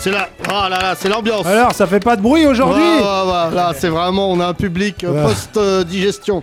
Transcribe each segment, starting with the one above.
C'est la... Ah là là, c'est l'ambiance Alors, ça fait pas de bruit aujourd'hui Ah, voilà, là, c'est vraiment, on a un public euh, post-digestion.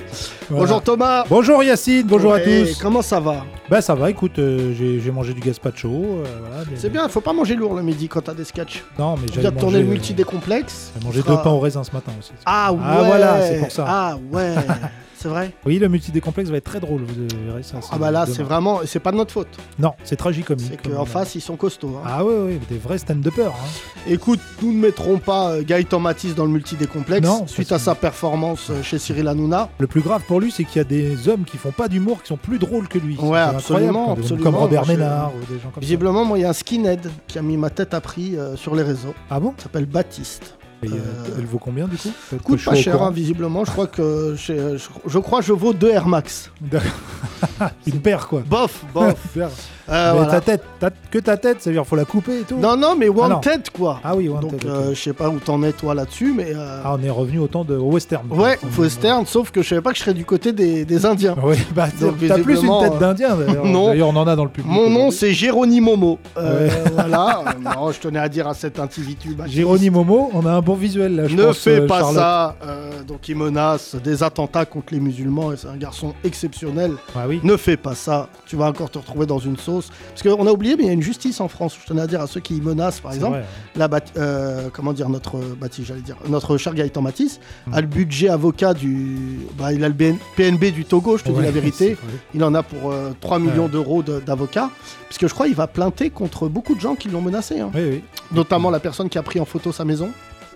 Voilà. Bonjour Thomas Bonjour Yacine, bonjour à tous. Comment ça va Bah ça va, écoute, euh, j'ai j'ai mangé du gazpacho. euh, voilà, C'est bien, faut pas manger lourd le midi quand t'as des sketchs. Non, mais tourner mangé, le euh, multi-décomplexe. J'ai mangé deux pains au raisin ce matin aussi. Ah ouais Ah, voilà, c'est pour ça. Ah ouais, c'est vrai Oui, le multi-décomplexe va être très drôle, vous verrez ça. Ah bah là, c'est vraiment... C'est pas de notre faute. Non, c'est tragicomique. C'est comme qu'en face, ils sont costauds. hein. Ah ouais, ouais, des vrais stand-uppers. Hein. Écoute, nous ne mettrons pas euh, Gaëtan Matisse dans le multi-décomplexe Non, suite à sa performance euh, chez Cyril Hanouna. Le plus grave pour lui, c'est qu'il y a des hommes qui font pas d'humour, qui sont plus drôles que lui. Ouais, absolument, absolument. Comme Robert Moi, je- Ménard ou des gens comme Visiblement, moi, il y a un skinhead qui a mis ma tête à prix euh, sur les réseaux. Ah bon? Il s'appelle Baptiste. Et, euh, Euh, Elle vaut combien du coup Coûte pas cher, hein, visiblement. Je crois que je, je crois que je vaux 2 Air Max. D'accord. Une paire quoi. Bof, bof. Euh, Mais voilà. ta tête, ta- que ta tête, ça veut dire faut la couper et tout. Non, non, mais Ah. Wanted, quoi. Ah oui, Donc, Wanted, ok. euh, je sais pas où t'en es, toi, là-dessus, mais. euh, Ah, on est revenu autant de au western. ouais, western, sauf que je savais pas que je serais du côté des, des Indiens. Oui, bah Donc, t'as plus une tête d'indien d'ailleurs. non. D'ailleurs, on en a dans le public. Mon nom, c'est Jérôme Momo. Euh, voilà. Euh, non, je tenais à dire à cet individu. Baptiste, Jérôme Momo, on a un bon visuel là, je Ne pense, fais euh, pas Charlotte. ça. Euh, donc, il menace des attentats contre les musulmans et c'est un garçon exceptionnel. Ah oui. Ne fais pas ça. Tu vas encore te retrouver dans une sauce. Parce qu'on a oublié, mais il y a une justice en France. Je tenais à dire à ceux qui menacent, par exemple. vrai. La Bat- euh, comment dire notre Baptiste, j'allais dire notre cher Gaëtan Matisse Hmm. a le budget avocat du bah, il a le BN PNB du Togo je te dis la vérité il en a pour euh, 3 millions Ouais. d'euros de- d'avocats puisque je crois qu'il va plainter contre beaucoup de gens qui l'ont menacé hein. Oui, oui. notamment la personne qui a pris en photo sa maison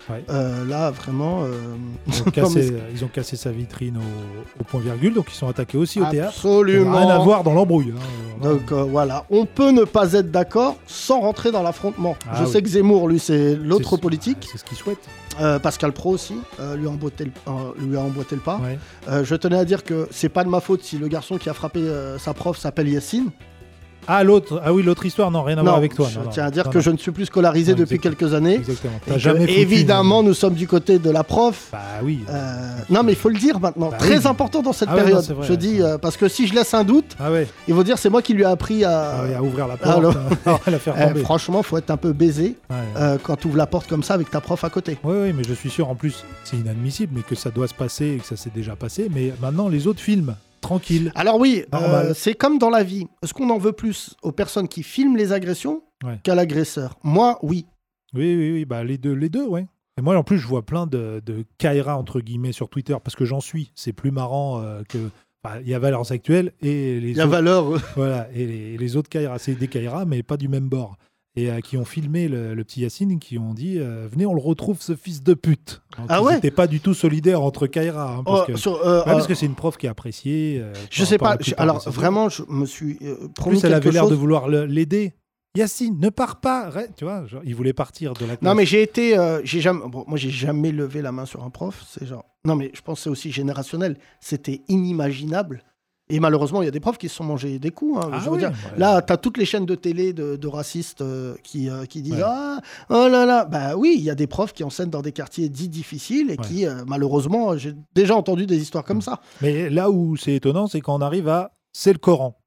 Ouais. Euh, là vraiment euh, Ils ont, cassé, ils ont cassé sa vitrine au, au point virgule, donc ils sont attaqués aussi au théâtre. absolument Rien à voir dans l'embrouille. hein. Donc euh, voilà, on peut ne pas être d'accord sans rentrer dans l'affrontement. Ah Je oui. sais que Zemmour, lui, c'est l'autre politique. C'est ce qu'ils souhaitent. Euh, Pascal Pro aussi lui, a emboîté le, lui a emboîté le pas. Ouais. Je tenais à dire que c'est pas de ma faute si le garçon qui a frappé sa prof s'appelle Yassine. Ah l'autre, ah oui l'autre histoire, non rien à voir avec toi. je non, non. tiens à dire Non, que je ne suis plus scolarisé Non, depuis quelques années. Exactement. Que, jamais évidemment, nous sommes du côté de la prof. Bah oui. Euh, non, mais il faut le dire maintenant. Bah Très oui. important dans cette Ah période. vrai, je dis euh, parce que si je laisse un doute, Ah ouais. ils vont dire c'est moi qui lui ai appris à. Ah à ouvrir la Ah, porte, alors- à la faire Eh, franchement, faut être un peu baisé Ouais, ouais. euh, quand tu ouvres la porte comme ça avec ta prof à côté. Oui, oui, mais je suis sûr, en plus, c'est inadmissible, mais que ça doit se passer et que ça s'est déjà passé. Mais maintenant, les autres films, tranquille. Alors oui, euh, c'est comme dans la vie. Est-ce qu'on en veut plus aux personnes qui filment les agressions Ouais. qu'à l'agresseur Moi, oui. Oui, oui, oui, bah les deux, les deux, ouais. Et moi, en plus, je vois plein de, de Kaira, entre guillemets, sur Twitter, parce que j'en suis. C'est plus marrant euh, que. Il y a Valeurs Actuelles et les Il y a autres, valeur. voilà, et les, les autres Kaira. C'est des Kaira, mais pas du même bord. Et euh, qui ont filmé le, le petit Yacine, qui ont dit euh, Venez, on le retrouve, ce fils de pute. Donc, Ah ouais étaient pas du tout solidaires entre Kaira. hein, parce oh, que, sur, euh, parce que c'est une prof qui est appréciée. je sais pas. je- alors vraiment, je me suis euh, En promis plus, elle avait l'air chose. de vouloir l'aider. Yacine, ne pars pas. Tu vois, genre, il voulait partir de la classe. Non mais j'ai été, j'ai jamais, bon, moi j'ai jamais levé la main sur un prof. C'est genre, non mais je pense que c'est aussi générationnel. C'était inimaginable. Et malheureusement, il y a des profs qui se sont mangés des coups. hein. Ah je veux oui, dire, ouais. Là, tu as toutes les chaînes de télé de, de racistes euh, qui, euh, qui disent Ouais. Ah, oh là là. Bah oui, il y a des profs qui enseignent dans des quartiers dits difficiles et Ouais. qui, euh, malheureusement, j'ai déjà entendu des histoires comme ça. Mais là où c'est étonnant, c'est quand on arrive à c'est le Coran.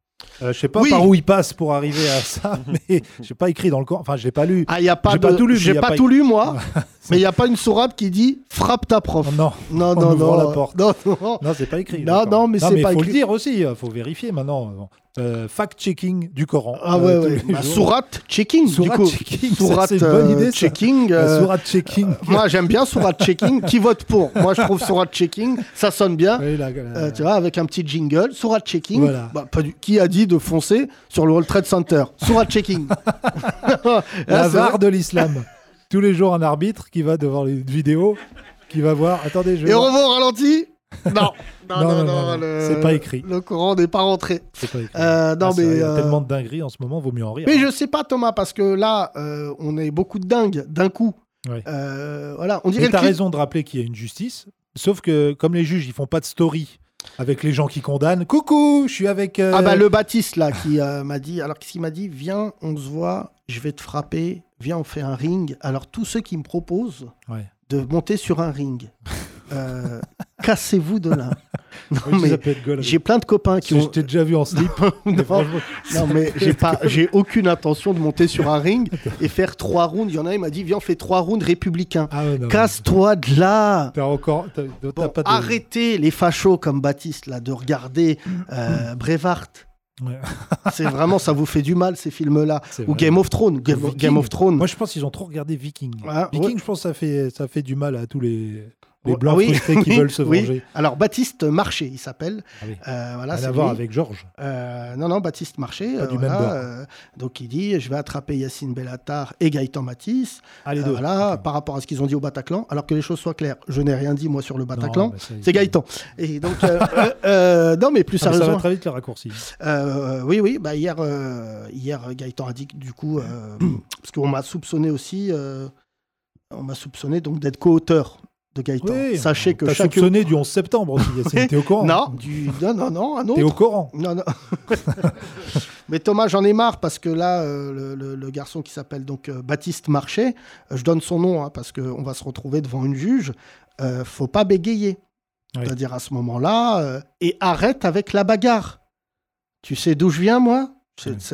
Euh, je sais pas Oui. par où il passe pour arriver à ça, mais j'ai pas écrit dans le Coran. Enfin, je l'ai pas lu. Ah, il y a pas J'ai de. pas tout lu, J'ai y pas pas- tout lu, moi. mais il n'y a pas une sourate qui dit frappe ta prof. Non, Non, non, non. la porte. Non, non. non, c'est pas écrit. Non, non, mais c'est pas faut écrit. le dire aussi. Il faut vérifier maintenant. Euh, fact-checking du Coran. Ah euh, ouais, tous ouais. Bah, sourate checking, Sourate du coup. checking, Sourate c'est une bonne euh, idée, ça. checking. Euh, sourate checking. moi, j'aime bien sourate checking. Qui vote pour? Moi, je trouve sourate checking, ça sonne bien. Oui, Euh, tu vois, avec un petit jingle, sourate checking. Voilà. Bah, pas du- Qui a dit de foncer sur le World Trade Center? Sourate checking. la c'est VAR de l'islam. Tous les jours, un arbitre qui va devant les vidéos, qui va voir. Attendez, je vais Et on revoit au ralenti Non. Non, Non, non, non, non, non, non. le- C'est pas écrit. Le courant n'est pas rentré. C'est pas écrit. Euh, non, Ah, mais. vrai, y a euh, tellement de dingueries en ce moment, vaut mieux en rire. Mais hein. je sais pas, Thomas, parce que là, euh, on est beaucoup de dingues d'un coup. Ouais. Euh, voilà, on dirait Mais t'as cri- raison de rappeler qu'il y a une justice. Sauf que, comme les juges, ils font pas de story avec les gens qui condamnent. Coucou, je suis avec. euh, Ah bah le Baptiste là qui euh, m'a dit, alors qu'est-ce qu'il m'a dit? Viens, on se voit, je vais te frapper, viens, on fait un ring. Alors tous ceux qui me proposent Ouais. de monter sur un ring, euh, cassez-vous de là. Non, oui, mais j'ai plein de copains qui Je ont... t'ai déjà vu en slip. Non, mais j'ai pas, j'ai aucune intention de monter sur un ring et faire trois rounds. Il y en a, il m'a dit, viens, on fait trois rounds républicains. Ah ouais, Casse-toi de là. T'as encore. Bon, pas de. arrêtez les fachos comme Baptiste là de regarder euh, Brevard. Ouais. C'est vraiment ça vous fait du mal ces films-là. C'est Ou. Game of Thrones. Game, of Thrones. Moi, je pense qu'ils ont trop regardé Viking. Ah, Viking, ouais. je pense que ça fait, ça fait du mal à tous les, les blancs ah oui, frustrés qui oui, veulent se oui. venger. Alors Baptiste Marché, il s'appelle. Ah. Euh, voilà, à voir avec Georges. Euh, non, non, Baptiste Marché. Pas euh, du même bord. euh, donc il dit, je vais attraper Yacine Bellatar et Gaëtan Matisse. Ah, les deux. voilà, par rapport à ce qu'ils ont dit au Bataclan. Alors que les choses soient claires, je n'ai rien dit moi sur le Bataclan. bah, C'est Gaëtan. Et donc, non, mais plus Ah, mais ça sérieusement. va très vite les raccourcis. Euh, oui, oui, bah hier, hier Gaëtan a dit que du coup, parce qu'on m'a soupçonné aussi, on m'a soupçonné donc d'être co-auteur de Gaëtan. Oui, Sachez que T'as chaque soupçonné du 11 septembre aussi. T'es au courant non, du... non, non, non, un T'es au courant Non, non. Mais Thomas, j'en ai marre parce que là, euh, le, le- le garçon qui s'appelle donc euh, Baptiste Marché, euh, je donne son nom hein, parce qu'on va se retrouver devant une juge. faut pas bégayer. Oui. C'est-à-dire à ce moment-là, et arrête avec la bagarre. Tu sais d'où je viens, moi?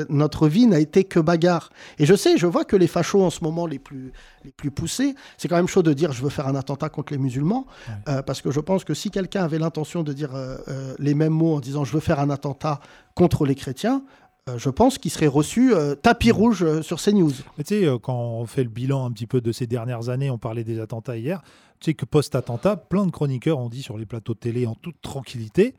Notre vie n'a été que bagarre. Et je sais, je vois que les fachos en ce moment les plus, les plus poussés, c'est quand même chaud de dire je veux faire un attentat contre les musulmans, Ouais. euh, parce que je pense que si quelqu'un avait l'intention de dire euh, euh, les mêmes mots en disant je veux faire un attentat contre les chrétiens, je pense qu'il serait reçu euh, tapis rouge euh, sur CNews. Mais tu sais, euh, quand on fait le bilan un petit peu de ces dernières années, on parlait des attentats hier, tu sais que post-attentat, plein de chroniqueurs ont dit sur les plateaux de télé en toute tranquillité,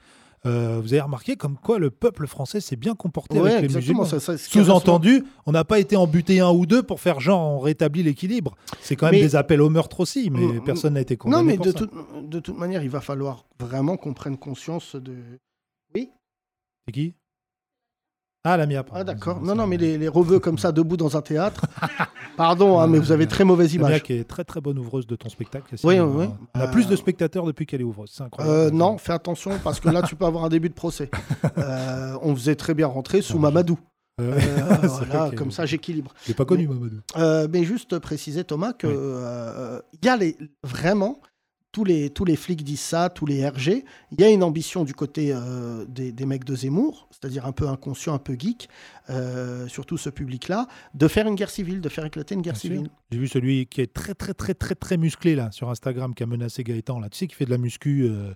euh, vous avez remarqué comme quoi le peuple français s'est bien comporté Ouais, avec les musulmans. Sous-entendu, on n'a pas été embuté un ou deux pour faire genre on rétablit l'équilibre. C'est quand même Mais- des appels au meurtre aussi, mais Mm, personne n'a été Non, condamné mais pour de, ça. de toute manière, il va falloir vraiment qu'on prenne conscience de. C'est qui? Ah, la MIA. Ah, d'accord. Non, non, mais les, les rebeux comme ça, debout dans un théâtre. Pardon, hein, mais vous avez très mauvaise La MIA image. qui est très très bonne ouvreuse de ton spectacle. Oui, oui, oui. On a Euh, plus de spectateurs depuis qu'elle est ouvreuse. C'est incroyable. Euh, non, fais attention parce que là, tu peux avoir un début de procès. Euh, on faisait très bien rentrer sous Ah, Mamadou. Voilà, comme ça, j'équilibre. Je l'ai pas connu, Mamadou. Mais juste préciser, Thomas, que Oui. il y a les, vraiment tous les, tous les flics disent ça, tous les RG. Il y a une ambition du côté euh, des, des mecs de Zemmour, c'est-à-dire un peu inconscient, un peu geek, euh, surtout ce public-là, de faire une guerre civile, de faire éclater une guerre Bien civile. J'ai vu celui qui est très très très très très musclé là sur Instagram qui a menacé Gaëtan là. Tu sais qui fait de la muscu euh,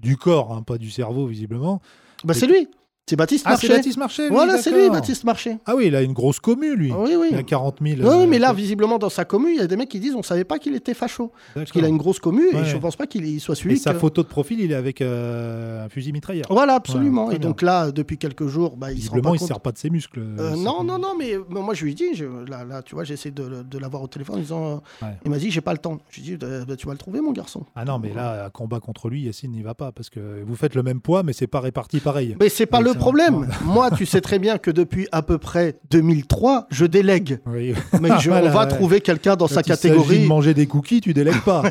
du corps, hein, pas du cerveau visiblement. Bah, c'est lui, c'est Baptiste Ah, Marché. Baptiste Marché. lui, voilà, c'est lui. Baptiste Marché. Ah oui, il a une grosse commu lui. Oui, oui. Il a 40 000. Oui, euh, mais là, visiblement, dans sa commu, il y a des mecs qui disent on savait pas qu'il était facho. Parce qu'il a une grosse commu et Ouais. je pense pas qu'il soit Et suivi. sa que- photo de profil, il est avec euh, un fusil mitrailleur. Voilà, absolument. Et donc là, depuis quelques jours, bah, il se rend Visiblement, pas il sert pas de ses muscles. Euh, euh, non, non, non, mais moi je lui dit, je- là, là, tu vois, j'essaie de, de l'avoir au téléphone en disant, euh, Ouais. il m'a dit, j'ai pas le temps. Je lui dit, Euh, bah, tu vas le trouver, mon garçon. Ah non, mais là, un combat contre lui, Yacine n'y va pas parce que vous faites le même poids, mais c'est pas réparti pareil. Mais c'est pas le problème. Moi, tu sais très bien que depuis à peu près 2003, je délègue. Oui. Mais je- Voilà, on va ouais. trouver quelqu'un dans sa Quand il s'agit catégorie. de manger des cookies, tu délègues pas.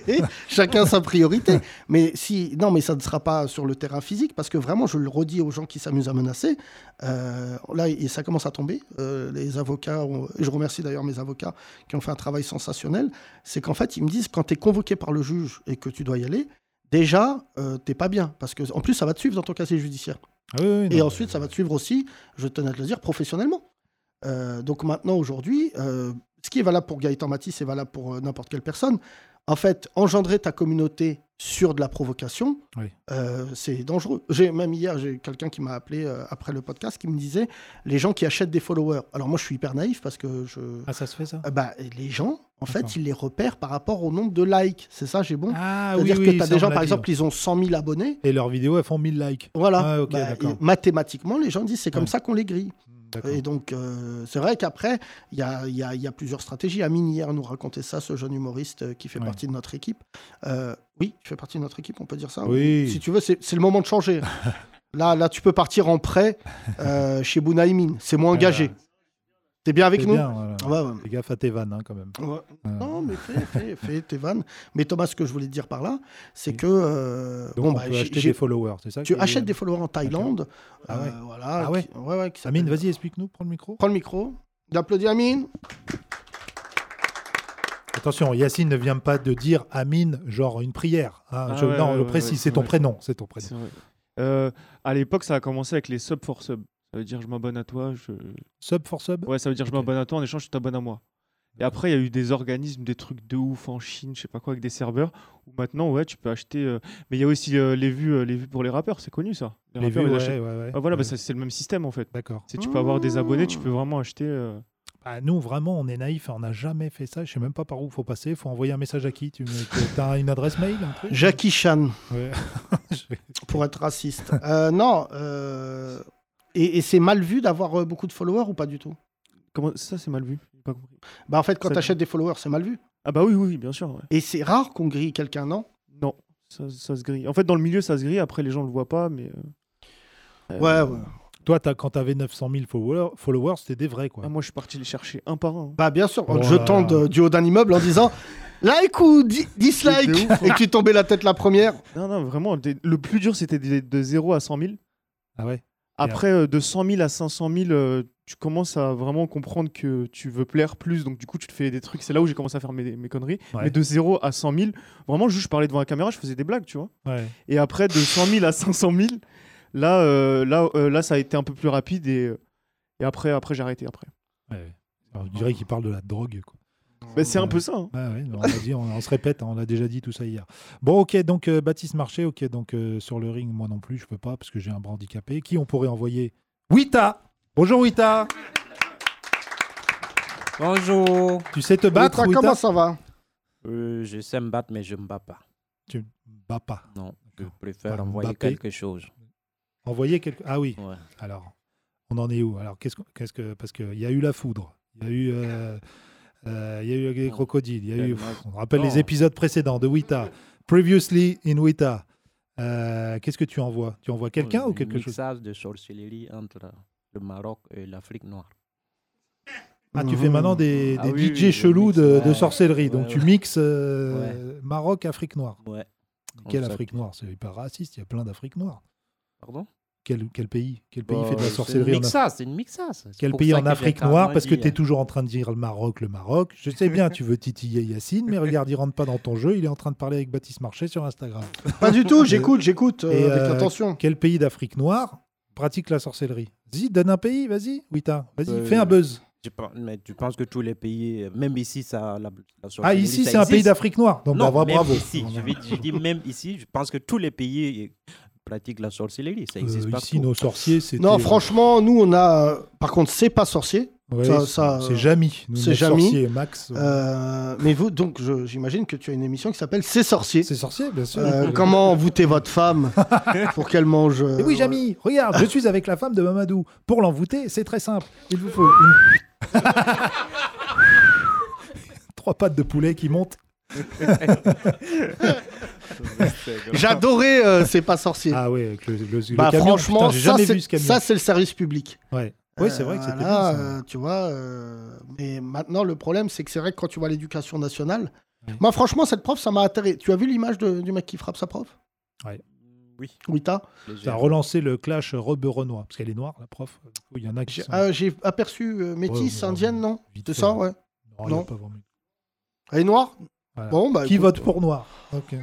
Chacun sa priorité. Mais si, non, mais ça ne sera pas sur le terrain physique parce que vraiment, je le redis aux gens qui s'amusent à menacer. euh, là, et ça commence à tomber. Euh, les avocats, ont- et je remercie d'ailleurs mes avocats qui ont fait un travail sensationnel. C'est qu'en fait, ils me disent quand tu es convoqué par le juge et que tu dois y aller, déjà, euh, t'es pas bien parce que en plus, ça va te suivre dans ton casier judiciaire. Ah oui, oui, Et non, ensuite, ça va te suivre aussi, je tenais à te le dire, professionnellement. Euh, donc maintenant, aujourd'hui, euh, ce qui est valable pour Gaëtan Matisse est valable pour euh, n'importe quelle personne. En fait, engendrer ta communauté sur de la provocation, Oui. c'est dangereux. J'ai même hier, j'ai quelqu'un qui m'a appelé après le podcast qui me disait les gens qui achètent des followers. Alors moi, je suis hyper naïf parce que je, Ah, ça se fait ça? Bah, les gens, en fait, ils les repèrent par rapport au nombre de likes. C'est ça, j'ai bon. Ah C'est-à-dire oui, que tu as des gens, par exemple, ils ont 100 000 abonnés. Et leurs vidéos, elles font 1000 likes. Voilà. Ah, Bah, mathématiquement, les gens disent c'est comme Ouais. ça qu'on les grille. D'accord. Et donc, euh, c'est vrai qu'après, il y a, il y a- il y a plusieurs stratégies. Amine, hier, nous racontait ça, ce jeune humoriste euh, qui fait Ouais. partie de notre équipe. Euh, oui, tu fais partie de notre équipe, on peut dire ça Oui. Si tu veux, c'est c'est le moment de changer. là, là, tu peux partir en prêt euh, chez Bounaïmin. C'est moins engagé. T'es bien avec nous bien, voilà. Ouais, ouais. Fais gaffe à tes vannes, hein, quand même. Ouais. Euh, Non, mais fais, fais, fais tes vannes. Mais Thomas, ce que je voulais te dire par là, c'est que. euh, Donc, bon, on bah, peut acheter des followers, c'est ça tu achètes des followers en Thaïlande. Ah ouais. euh, voilà. Ah ouais qui- ouais, ouais, qui Amine, vas-y, explique-nous, prends le micro. Prends le micro. D'applaudir Amine. Attention, Yacine ne vient pas de dire Amine, genre une prière. hein. Ah Je- ouais, non, ouais, le ouais, précis, ouais, c'est ton prénom. C'est ton prénom. Euh, à l'époque, ça a commencé avec les sub for sub. Ça veut dire je m'abonne à toi. Je... Sub for sub Ouais, ça veut dire je m'abonne à toi. En échange, tu t'abonnes à moi. Et après, il y a eu des organismes, des trucs de ouf en Chine, je sais pas quoi, avec des serveurs. Où maintenant, ouais, tu peux acheter. euh, Mais il y a aussi euh, les vues, euh, les vues pour les rappeurs. C'est connu ça. Les rappeurs, vues, ouais, achètent- ouais, ouais. Ah, voilà, bah, Ouais. ça, c'est le même système en fait. D'accord. Si tu peux avoir des abonnés, tu peux vraiment acheter. euh, Bah, nous, vraiment, on est naïfs, on n'a jamais fait ça. Je sais même pas par où il faut passer. Il faut envoyer un message à qui Tu as une adresse mail un truc Jackie Chan, Ouais. pour être raciste. Euh, non. Et, et c'est mal vu d'avoir euh, beaucoup de followers ou pas du tout? Comment ça, c'est mal vu J'ai pas compris. Bah, en fait, quand tu achètes des followers, c'est mal vu. Ah bah oui, oui, bien sûr. ouais. Et c'est rare qu'on grille quelqu'un, non? Non, ça, ça se grille. En fait, dans le milieu, ça se grille. Après, les gens le voient pas, mais. euh, euh, Ouais, ouais. Toi, as, quand tu avais 900 000 followers, followers c'était des vrais. Quoi. ah, moi, je suis parti les chercher un par un. Bah, bien sûr, en Oh te jetant de- du haut d'un immeuble en disant like ou di- dislike ouf, hein. et que tu tombais la tête la première. Non, non, vraiment. Le plus dur, c'était de, de 0 à 100 000. Ah ouais Après, euh, de 100 000 à 500 000, euh, tu commences à vraiment comprendre que tu veux plaire plus. Donc, du coup, tu te fais des trucs. C'est là où j'ai commencé à faire mes, mes conneries. Ouais. Mais de 0 à 100 000, vraiment, juste je parlais devant la caméra, je faisais des blagues, tu vois. Ouais. Et après, de 100 000 à 500 000, là, euh, là, là, ça a été un peu plus rapide. Et, et après, après j'ai arrêté. Après. ouais. Alors, je dirais qu'il parle de la drogue. Quoi. Mais c'est un peu ça. hein. On, a dit, on, on se répète, hein, on a déjà dit tout ça hier. Bon, ok, donc euh, Baptiste Marché, ok, donc euh, sur le ring, moi non plus, je peux pas parce que j'ai un bras handicapé. Qui on pourrait envoyer? Wita Bonjour Wita Bonjour. Tu sais te battre Wita, Wita? comment ça va? Euh, je sais me battre, mais je me bats pas. Tu bats pas. Non, je préfère Bah, envoyer Mbappé. quelque chose. Envoyer quelque. Ah oui, Ouais. alors, on en est où? Alors, qu'est-ce que. Parce qu'il y a eu la foudre, il y a eu. Euh, euh, il y a eu les crocodiles, il y a eu. On rappelle les épisodes précédents de Wita. Previously in Wita. Euh, qu'est-ce que tu envoies Tu envoies quelqu'un Un ou quelque chose? mixage de sorcellerie entre le Maroc et l'Afrique noire. Ah, tu fais maintenant des, Ah oui, DJ oui, chelous de, ouais. sorcellerie. Donc Ouais, tu mixes euh, Maroc, Afrique noire. Ouais. Quelle. Afrique noire? C'est hyper raciste, il y a plein d'Afrique noire. Pardon? Quel, quel pays? Quel pays Bah, fait de la c'est sorcellerie une en Afrique mixage, c'est une. C'est Quel pays en Afrique noire? Parce que tu es toujours en train de dire le Maroc, le Maroc. Je sais bien, tu veux titiller Yacine, mais regarde, il rentre pas dans ton jeu. Il est en train de parler avec Baptiste Marché sur Instagram. Pas du tout, j'écoute, j'écoute euh, Et, avec euh, attention. Quel pays d'Afrique noire pratique la sorcellerie? Vas-y, donne un pays, vas-y. Wita, vas-y, Euh, fais un buzz. Je pense- mais tu penses que tous les pays, euh, même ici, ça, la, la Ah, ici, c'est un pays d'Afrique noire. Donc, non, bravo, même bravo. ici, je, vais- je dis même ici, je pense que tous les pays euh, pratiquent la sorcellerie. Ça existe Euh, pas ici, nos sorciers, c'est. Non, franchement, nous, on a. euh, Par contre, c'est pas sorcier. ça- ça, c'est euh, Jamy. C'est Jamy. sorcier, Max. euh, Euh, mais vous, donc, j'imagine que tu as une émission qui s'appelle C'est sorcier. C'est sorcier, bien sûr. Euh, comment envoûter votre femme pour qu'elle mange. euh, Et oui, Jamy, regarde, je suis avec la femme de Mamadou. Pour l'envoûter, c'est très simple. Il vous faut une... trois pattes de poulet qui montent. J'adorais euh, C'est pas sorcier. Ah ouais, avec le, le- le bah, camion. franchement, Putain, j'ai ça, jamais c'est- vu ce camion. ça, c'est le service public. Ouais. Oui, c'est vrai que c'était Euh, bien ça. euh, tu vois, euh, mais maintenant, le problème, c'est que c'est vrai que quand tu vois l'éducation nationale, Ouais. moi, franchement, cette prof, ça m'a atterré. Tu as vu l'image de- du mec qui frappe sa prof? Oui. Oui, t'as? Ça a relancé le clash robe-renois. Parce qu'elle est noire, la prof. Du coup, Il y en a qui J'ai sont... ah, j'ai aperçu euh, métisse, Ouais, ouais, indienne, non? vite C'est fait, ça, ouais. ouais. Non, il y a non. pas vraiment- Elle est noire? Voilà. Bon, bah, Qui écoute, vote pour noir Ok.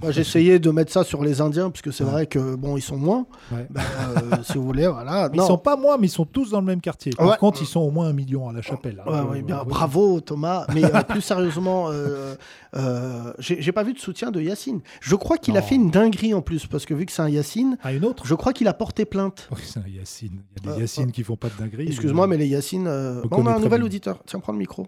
Moi, j'ai essayé de mettre ça sur les Indiens, puisque c'est Ouais. vrai que, bon, ils sont moins. Ouais. Bah, euh, si vous voulez, voilà. Ils sont pas moins, mais ils sont tous dans le même quartier. Par Ouais. contre, ils sont au moins un million à la chapelle. hein. Ouais, ouais, bien, bravo Thomas. Mais euh, plus sérieusement, euh, euh, j'ai pas vu de soutien de Yacine. Je crois qu'il a fait une dinguerie en plus, parce que vu que c'est un Yacine, Ah, une autre je crois qu'il a porté plainte. Oui, c'est un Yacine. Il y a des Euh, Yacine qui font pas de dinguerie. Excuse-moi, mais les Yacine. euh, On bon, on a un nouvel bien. auditeur. Tiens, prends le micro.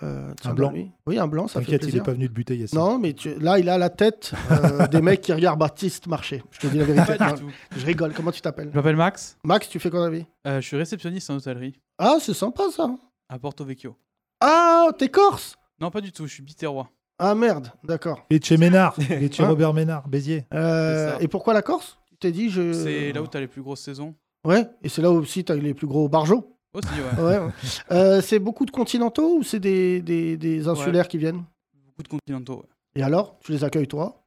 Oui. Euh, Un blanc. lui. Oui, un blanc, ça fait T'inquiète, il plaisir. est pas venu de buter Yacine. Non, mais tu- là, il a la tête euh, des mecs qui regardent Baptiste marcher. Je te dis la vérité. Pas Non, du tout. je rigole. Comment tu t'appelles Je m'appelle Max. Max, tu fais quoi dans la vie Euh, je suis réceptionniste en hôtellerie Ah, c'est sympa ça. à Porto Vecchio. Ah, t'es corse Non, pas du tout. Je suis biterrois. Ah merde, d'accord. Il est de chez Ménard. Il est de chez Hein Robert Ménard, Béziers. Euh, et pourquoi la Corse? Tu t'es dit je. C'est là où tu as les plus grosses saisons. Ouais, et c'est là aussi tu as les plus gros barjots. Aussi, ouais. Ouais, ouais. Euh, c'est beaucoup de continentaux ou c'est des, des, des insulaires qui viennent? Beaucoup de continentaux, ouais. Et alors, tu les accueilles toi?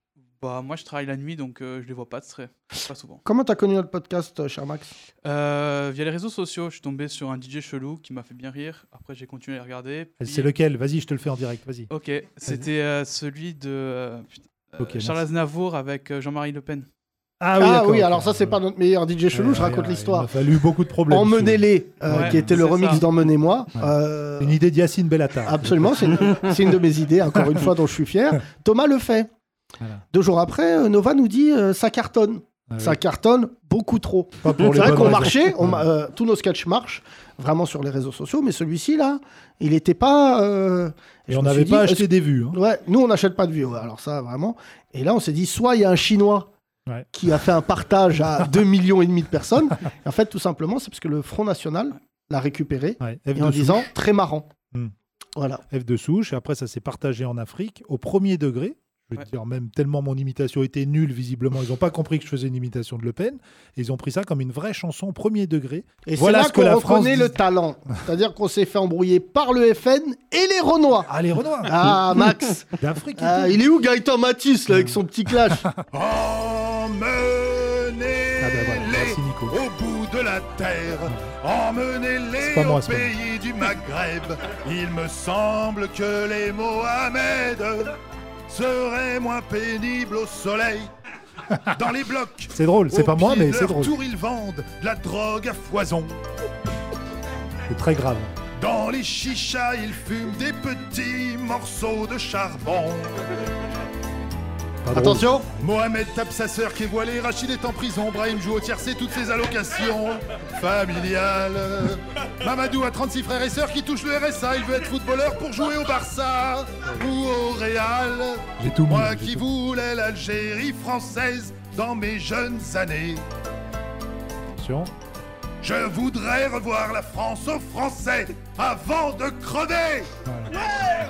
Bah, moi, je travaille la nuit, donc euh, je les vois pas de trait. Pas souvent. Comment t'as connu notre podcast, euh, cher Max? Euh, via les réseaux sociaux, je suis tombé sur un DJ chelou qui m'a fait bien rire. Après, j'ai continué à les regarder. puis- C'est lequel Vas-y, je te le fais en direct. Vas-y. Ok, c'était euh, celui de Charles merci. Aznavour avec euh, Jean-Marie Le Pen. Ah oui, ok. alors ça, c'est pas notre meilleur DJ chelou, je raconte l'histoire. Il a fallu beaucoup de problèmes. Emmenez-les, euh, Ouais, qui était le remix d'Emmenez-moi. Ouais. Euh, une idée d'Yacine Bellatar. Absolument, c'est une, de mes idées, encore une fois, dont je suis fier. Thomas le fait. Voilà. Deux jours après, euh, Nova nous dit euh, ça cartonne. Ah Ça oui. cartonne beaucoup trop. C'est vrai qu'on marchait, on tous nos sketchs marchent vraiment sur les réseaux sociaux, mais celui-ci là, il n'était pas. euh, Et je on n'avait dit, pas acheté des vues. hein. Ouais, nous on n'achète pas de vues, ouais, alors ça vraiment. Et là on s'est dit, soit il y a un Chinois Ouais. qui a fait un partage à 2 millions et demi de personnes. Et en fait, tout simplement, c'est parce que le Front National l'a récupéré Ouais, et en souche. disant très marrant. Hmm. Voilà. F de souche. Et après, ça s'est partagé en Afrique au premier degré. Je veux Ouais. dire, même tellement mon imitation était nulle, visiblement, ils n'ont pas compris que je faisais une imitation de Le Pen. Et ils ont pris ça comme une vraie chanson au premier degré. Et Voilà c'est ce là que qu'on la France reconnaît dit. le talent. C'est-à-dire qu'on s'est fait embrouiller par le FN et les Renois. Ah, les Renois Ah, Max D'Afrique. Ah. Il est où Gaëtan Matisse là, avec son petit clash Emmenez-les Ah ben voilà, merci Nico. au bout de la terre, emmenez-les moi, au pays du Maghreb. Il me semble que les Mohamed seraient moins pénibles au soleil. Dans les blocs, C'est drôle, c'est pas moi, mais c'est drôle. tour, ils vendent de la drogue à foison. C'est très grave. Dans les chichas, ils fument des petits morceaux de charbon. Attention Mohamed tape sa sœur qui est voilée, Rachid est en prison, Brahim joue au tiercé toutes ses allocations familiales. Mamadou a 36 frères et sœurs qui touchent le RSA, il veut être footballeur pour jouer au Barça ou au Real. J'ai tout. Moi qui tout- voulais l'Algérie française dans mes jeunes années. Attention. Je voudrais revoir la France aux Français avant de crever. Eh,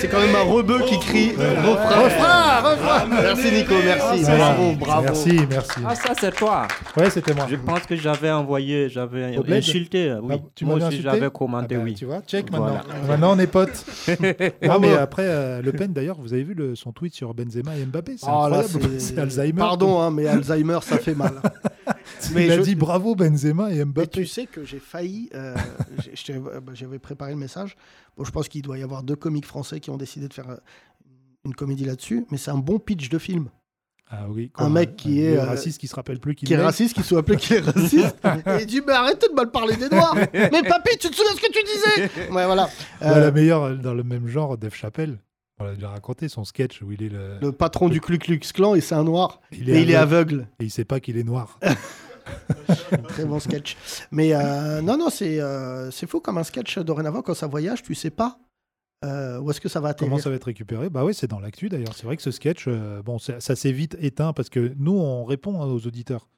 C'est quand même un rebeu qui crie refrain, refrain, refrain. Merci Nico, merci. Bravo, bravo. Merci, merci. Ah, ça, c'est toi. Ouais, c'était moi. Je pense que j'avais envoyé, j'avais insulté. Oui. Ah, tu Moi aussi, insulté j'avais commenté, Ah bah, oui. Tu vois, check maintenant. Voilà. Maintenant, on est potes. non, mais après, euh, Le Pen, d'ailleurs, vous avez vu le, son tweet sur Benzema et Mbappé C'est Oh incroyable. C'est Alzheimer. Pardon, hein, mais Alzheimer, ça fait mal. Mais il a je- dit bravo Benzema et Mais Mbappé. tu sais que j'ai failli. euh, euh, bah, J'avais préparé le message. Bon, je pense qu'il doit y avoir deux comiques français qui ont décidé de faire euh, une comédie là-dessus. Mais c'est un bon pitch de film. Ah oui, Un mec qui est, vieux euh, raciste qui se rappelle plus qu'il Qui est raciste, qui se rappelait qu'il est raciste. Et il dit Mais arrêtez de mal parler des Noirs Mais papy, tu te souviens ce que tu disais? Ouais, voilà. Ouais, Euh, la meilleure, dans le même genre, Dave Chappelle. On l'a déjà raconté son sketch où il est le. Le patron du Ku Klux Klan, et c'est un Noir. il Et il est aveugle. Et il sait pas qu'il est noir. Très bon sketch. Mais euh, non, non, c'est euh, c'est fou comme un sketch dorénavant. Quand ça voyage, tu sais pas euh, où est-ce que ça va atterrir. Comment ça va être récupéré? Bah oui, c'est dans l'actu d'ailleurs. C'est vrai que ce sketch, bon, ça, ça s'est vite éteint parce que nous, on répond hein, aux auditeurs.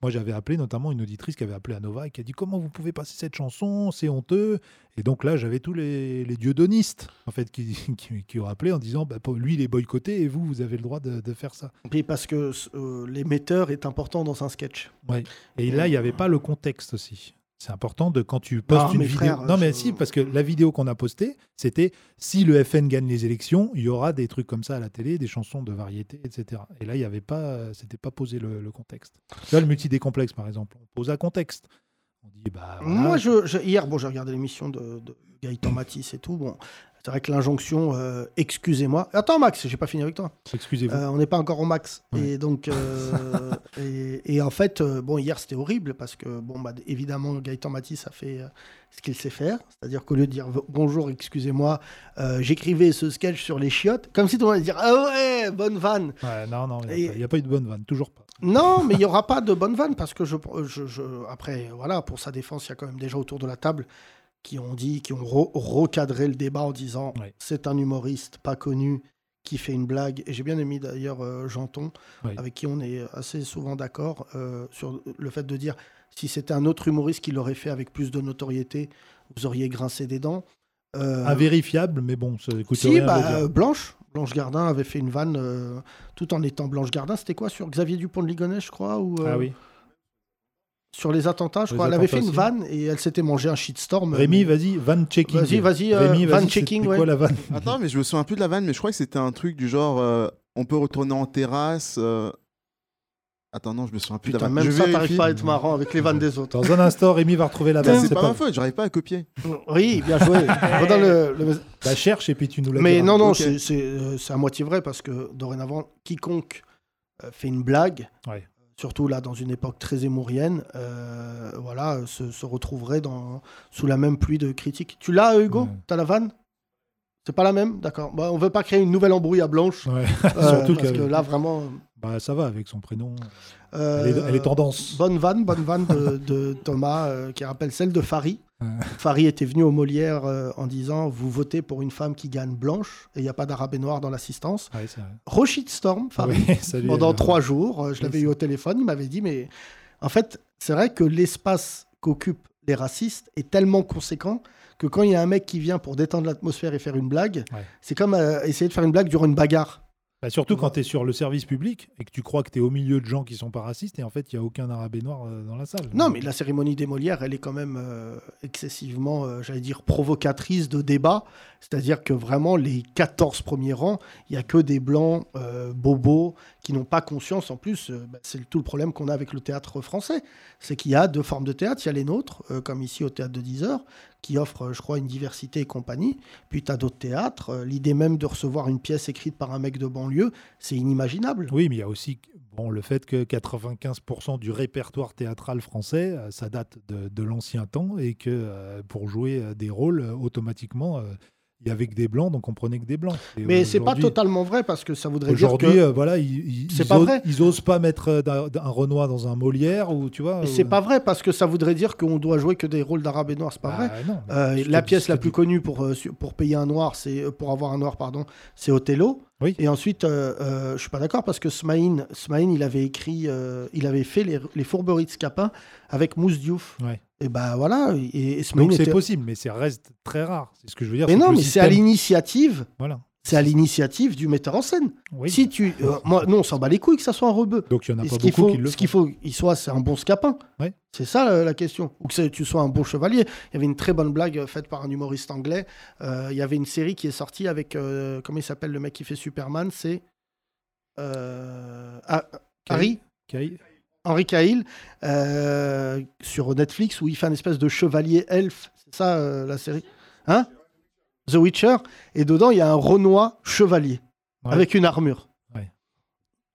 Moi, j'avais appelé notamment une auditrice qui avait appelé à Nova et qui a dit comment vous pouvez passer cette chanson, c'est honteux. Et donc là, j'avais tous les, les dieudonistes en fait qui, qui, qui ont appelé en disant bah, lui, il est boycotté et vous, vous avez le droit de, de faire ça. Puis parce que euh, l'émetteur est important dans un sketch. Ouais. Et là, il n'y avait pas le contexte aussi. C'est important de quand tu postes Ah, une vidéo. non, mais je- si, parce que la vidéo qu'on a postée, c'était si le FN gagne les élections, il y aura des trucs comme ça à la télé, des chansons de variété, etc. Et là, il y avait pas, euh, c'était pas posé le, le contexte. Tu vois, le multidécomplexe, par exemple, on pose un contexte. On dit, bah. voilà. Moi, je, je- hier, bon, j'ai regardé l'émission de, de Gaëtan Matisse et tout. Bon, c'est vrai que l'injonction, euh, excusez-moi. Attends, Max, j'ai pas fini avec toi. Excusez-vous. Euh, on n'est pas encore au max. Ouais. Et donc, euh, et, et en fait, bon, hier c'était horrible parce que, bon, bah, évidemment, Gaëtan Matisse a fait ce qu'il sait faire. C'est-à-dire qu'au lieu de dire bonjour, excusez-moi, euh, j'écrivais ce sketch sur les chiottes, comme si tout le monde allait dire ah ouais, bonne vanne. Ouais, non, non, il n'y a, pas eu de bonne vanne, toujours pas. Non, mais il n'y aura pas de bonne vanne parce que je, je, je- après, voilà, pour sa défense, il y a quand même gens autour de la table qui ont dit, qui ont re- recadré le débat en disant c'est un humoriste pas connu qui fait une blague. Et j'ai bien aimé d'ailleurs euh, Janton, avec qui on est assez souvent d'accord euh, sur le fait de dire si c'était un autre humoriste qui l'aurait fait avec plus de notoriété, vous auriez grincé des dents. Euh, Invérifiable, mais bon, ça coûte si, rien bah, dire. euh, Blanche. Blanche Gardin avait fait une vanne euh, tout en étant Blanche Gardin. C'était quoi sur Xavier Dupont de Ligonnès, je crois ou, euh, Ah oui. sur les attentats, je Les crois. Elle avait fait une vanne et elle s'était mangé un shitstorm. Rémi, mais- vas-y, van checking. Vas-y, vas-y, euh, Rémi, van vas-y, checking, ouais. quoi la vanne? Attends, mais je me souviens plus de la vanne, mais je crois que c'était un truc du genre euh, on peut retourner en terrasse. Attends, non, je me souviens plus Putain, même Je ça, t'arrives pas à être marrant avec les vannes des autres. Dans un instant, Rémi va retrouver la vanne. C'est c'est pas pas ma faute, j'arrive pas à copier. Oui, bien joué. Redonne le- le- Bah, cherche et puis tu nous la Mais diras. non, non, c'est- euh, c'est à moitié vrai parce que dorénavant, quiconque euh, fait une blague, Ouais. surtout là dans une époque très émourienne, euh, voilà, se, se retrouverait dans, sous la même pluie de critiques. Tu l'as, Hugo? T'as la vanne? C'est pas la même D'accord. Bah, on veut pas créer une nouvelle embrouille à Blanche. Ouais. euh, Surtout parce que là, vraiment. bah, ça va avec son prénom. euh, Elle est- elle est tendance. Bonne vanne, bonne vanne de, de Thomas euh, qui rappelle celle de Fari. Fari était venu au Molière euh, en disant Vous votez pour une femme qui gagne blanche et il n'y a pas d'arabe et noir dans l'assistance. Ouais. Rochit Storm, Fari, pendant euh, trois jours. euh, je l'avais eu au téléphone. Il m'avait dit Mais en fait, c'est vrai que l'espace qu'occupent les racistes est tellement conséquent que quand il y a un mec qui vient pour détendre l'atmosphère et faire une blague, Ouais. c'est comme euh, essayer de faire une blague durant une bagarre. Bah, surtout quand tu es sur le service public et que tu crois que tu es au milieu de gens qui sont pas racistes et en fait, il n'y a aucun arabe et noir euh, dans la salle. Non, mais la cérémonie des Molières, elle est quand même euh, excessivement, euh, j'allais dire, provocatrice de débat. C'est-à-dire que vraiment, les 14 premiers rangs, il n'y a que des blancs euh, bobos qui n'ont pas conscience. En plus, euh, bah, c'est tout le problème qu'on a avec le théâtre français. C'est qu'il y a deux formes de théâtre. Il y a les nôtres, euh, comme ici au théâtre de 10 heures, qui offrent, euh, je crois, une diversité et compagnie. Puis tu as d'autres théâtres. L'idée même de recevoir une pièce écrite par un mec de banlieue, c'est inimaginable. Oui, mais il y a aussi bon, le fait que 95% du répertoire théâtral français, ça date de, l'ancien temps et que pour jouer des rôles, automatiquement, il y avait que des blancs, donc on prenait que des blancs. Et Mais c'est pas totalement vrai parce que ça voudrait dire que. Aujourd'hui, euh, voilà, ils, ils, C'est ils pas osent, vrai. ils osent pas mettre euh, un Renoir dans un Molière ou tu vois. Ou- c'est pas vrai parce que ça voudrait dire qu'on doit jouer que des rôles d'arabe et noir, c'est pas Bah, vrai. non, Euh, la pièce ce la plus connue pour, euh, pour payer un noir, c'est euh, pour avoir un noir, pardon, c'est Othello. Oui. Et ensuite, euh, euh, je suis pas d'accord parce que Smaïn, Smaïn, il avait écrit, euh, il avait fait les, les fourberies de Scapin avec Mousse Diouf. Ouais. Et ben voilà, et, et Donc c'est était- possible, mais ça reste très rare. C'est ce que je veux dire. Mais non, mais c'est à l'initiative. Voilà. C'est à l'initiative du metteur en scène. Oui. Si tu, euh, moi, nous, on s'en bat les couilles que ça soit un rebeu. Donc il y en a Et pas ce qu'il beaucoup faut, qui le ce qu'il font. faut qu'il soit, c'est un bon scapin. Ouais. C'est ça euh, la question. Ou que tu sois un bon chevalier. Il y avait une très bonne blague euh, faite par un humoriste anglais. Il y avait une série qui est sortie avec, comment il s'appelle le mec qui fait Superman C'est ah, Harry Kay- Henry Cahill euh, sur Netflix où il fait un espèce de chevalier elfe. C'est ça euh, la série? Hein? The Witcher. Et dedans, il y a un Renoir chevalier Ouais. avec une armure. Ouais.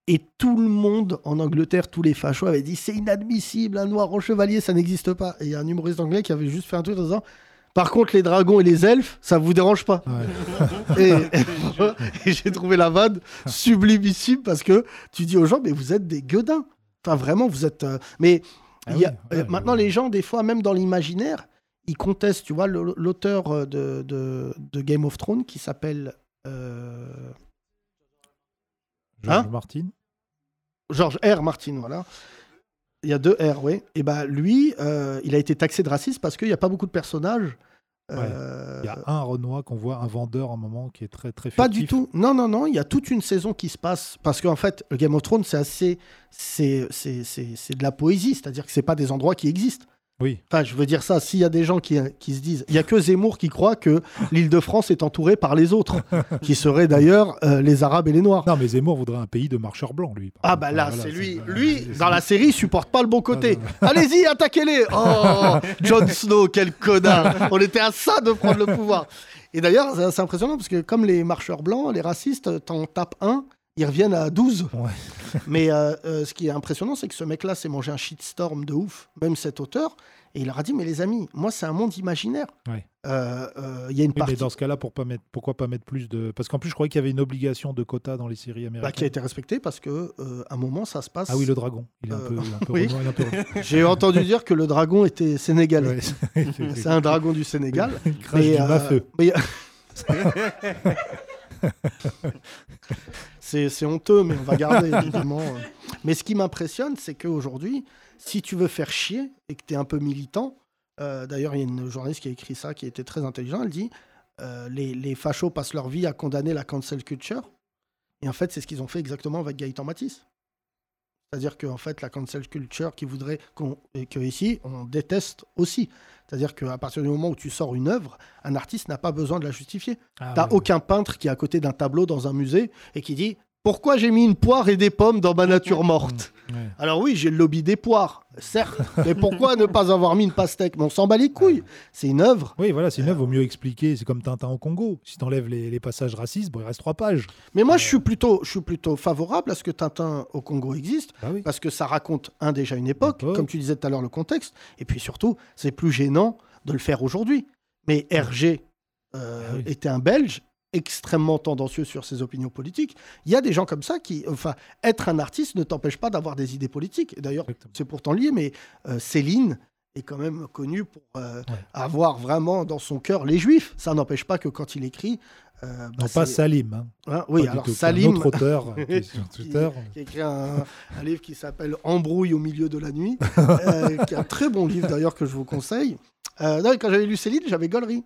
Et tout le monde en Angleterre, tous les fachos avaient dit c'est inadmissible, un noir en chevalier, ça n'existe pas. Et il y a un humoriste anglais qui avait juste fait un truc en disant par contre, les dragons et les elfes, ça vous dérange pas. Ouais. Et, et j'ai trouvé la vanne sublimissime parce que tu dis aux gens, mais vous êtes des gueudins. Enfin, vraiment, vous êtes. euh, Mais Ah il y a- oui, ouais, euh, maintenant, les gens, des fois, même dans l'imaginaire, ils contestent. Tu vois, l'auteur euh, de, de- de Game of Thrones qui s'appelle. George Hein Martin. George R. Martin, voilà. Il y a deux R, oui. Et ben lui, il a été taxé de raciste parce qu'il n'y a pas beaucoup de personnages. Euh, Il y a un Renoir qu'on voit, un vendeur à un moment qui est très très Pas furtif. du tout. Non, non, non. Il y a toute une saison qui se passe. Parce qu'en fait, le Game of Thrones, c'est assez. C'est c'est- c'est- c'est de la poésie. C'est-à-dire que c'est pas des endroits qui existent. Oui. Enfin, je veux dire ça. S'il y a des gens qui, qui se disent. Il y a que Zemmour qui croit que l'île de France est entourée par les autres, qui seraient d'ailleurs euh, les Arabes et les Noirs. Non, mais Zemmour voudrait un pays de marcheurs blancs, lui. Ah bah là, Voilà, c'est lui. Lui, dans la série, il supporte pas le bon côté. Ah, Allez-y, attaquez-les Oh, Jon Snow, quel connard On était à ça de prendre le pouvoir. Et d'ailleurs, c'est- c'est impressionnant parce que comme les marcheurs blancs, les racistes, t'en tapes un, ils reviennent à 12. Ouais. Mais euh, euh, ce qui est impressionnant, c'est que ce mec-là s'est mangé un shitstorm de ouf, même cet auteur. Et il leur a dit, mais les amis, moi, c'est un monde imaginaire. Ouais. Euh, Il y a une Oui, partie mais dans ce cas-là, pour pas mettre, pourquoi pas mettre plus de. Parce qu'en plus, je croyais qu'il y avait une obligation de quota dans les séries bah, qui a américaines. été respectée parce que euh, à un moment, ça se passe. Ah oui, le dragon. Il est un peu. peu oui. J'ai entendu dire que le dragon était sénégalais. Ouais, C'est un dragon du Sénégal. Il crache du euh, mafeux. mais- c'est honteux, mais on va garder évidemment. euh. Mais ce qui m'impressionne, c'est qu'aujourd'hui, si tu veux faire chier et que tu es un peu militant, euh, d'ailleurs, il y a une journaliste qui a écrit ça qui était très intelligent. Elle dit euh, les, les fachos passent leur vie à condamner la cancel culture. Et en fait, c'est ce qu'ils ont fait exactement avec Gaëtan Matisse. C'est-à-dire qu'en fait, la cancel culture qui voudrait qu'on, et que ici, on déteste aussi. C'est-à-dire qu'à partir du moment où tu sors une œuvre, un artiste n'a pas besoin de la justifier. Ah, T'as ouais, aucun peintre qui est à côté d'un tableau dans un musée et qui dit pourquoi j'ai mis une poire et des pommes dans ma nature morte ouais. Alors oui, j'ai le lobby des poires, certes, mais pourquoi ne pas avoir mis une pastèque Mais on s'en bat les couilles. C'est une œuvre. Oui, voilà, c'est une œuvre, vaut mieux expliquer. C'est comme Tintin au Congo. Si t'enlèves les, les passages racistes, bon, il reste trois pages. Mais moi, je suis plutôt, je suis plutôt favorable à ce que Tintin au Congo existe, Bah oui. parce que ça raconte un déjà une époque, Époque. comme tu disais tout à l'heure le contexte, et puis surtout, c'est plus gênant de le faire aujourd'hui. Mais Hergé euh, Ah oui. était un Belge extrêmement tendancieux sur ses opinions politiques. Il y a des gens comme ça qui, enfin, être un artiste ne t'empêche pas d'avoir des idées politiques. Et D'ailleurs, c'est pourtant lié, mais euh, Céline est quand même connue pour euh, Ouais. avoir vraiment dans son cœur les juifs. Ça n'empêche pas que quand il écrit... euh, bah, Non, pas Salim. hein. Hein, oui, Pas alors tout. Un Salim, autre auteur qui est sur Twitter. qui a écrit un, un livre qui s'appelle Embrouille au milieu de la nuit, qui est un très bon livre d'ailleurs que je vous conseille. Non, quand j'avais lu Céline, j'avais gaulerie.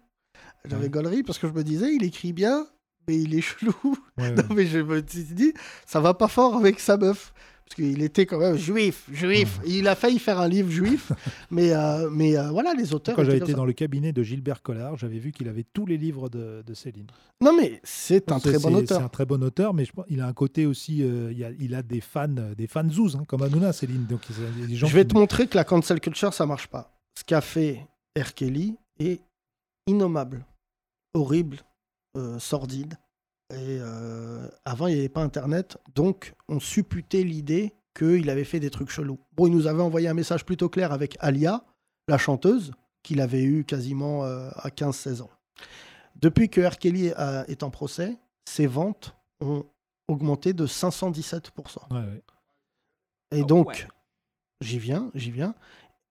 J'avais Ouais. gaulerie parce que je me disais, il écrit bien, mais il est chelou. Ouais, Non, mais je me suis dit, ça va pas fort avec sa meuf. Parce qu'il était quand même juif, juif. Il a failli faire un livre juif, mais, euh, mais euh, voilà, les auteurs. Quand j'avais été dans le cabinet de Gilbert Collard, j'avais vu qu'il avait tous les livres de, de Céline. Non, mais c'est un très bon auteur. C'est un très bon auteur, mais je pense- il a un côté aussi. euh, il, a, il a des fans, des fans zouz, hein, comme Hanouna, Céline. Donc il y a des gens Je vais qui- te montrer que la cancel culture, ça marche pas. Ce qu'a fait R. Kelly est innommable, horrible, euh, sordide. Et euh, avant, il n'y avait pas Internet, donc on supputait l'idée qu'il avait fait des trucs chelous. Bon, il nous avait envoyé un message plutôt clair avec Alia, la chanteuse, qu'il avait eu quasiment euh, à 15-16 ans. Depuis que R. Kelly est en procès, ses ventes ont augmenté de 517%. Ouais, ouais. Et donc, j'y viens, j'y viens.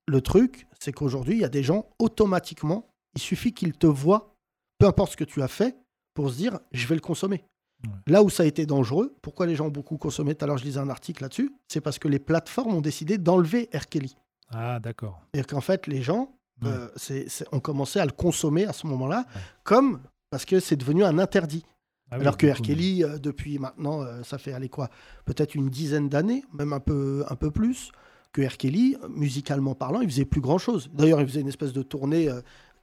Le truc, c'est qu'aujourd'hui, il y a des gens, automatiquement, il suffit qu'ils te voient, peu importe ce que tu as fait, pour se dire, je vais le consommer. Ouais. Là où ça a été dangereux, pourquoi les gens ont beaucoup consommé Tout à l'heure, je lisais un article là-dessus, c'est parce que les plateformes ont décidé d'enlever R. Kelly. Ah, d'accord. Et qu'en fait, les gens Ouais. euh, ont commencé à le consommer à ce moment-là, comme parce que c'est devenu un interdit. Ah oui, Alors que R. Kelly, euh, depuis maintenant, euh, ça fait aller quoi Peut-être une dizaine d'années, même un peu, un peu plus, que R. Kelly, musicalement parlant, il faisait plus grand-chose. D'ailleurs, il faisait une espèce de tournée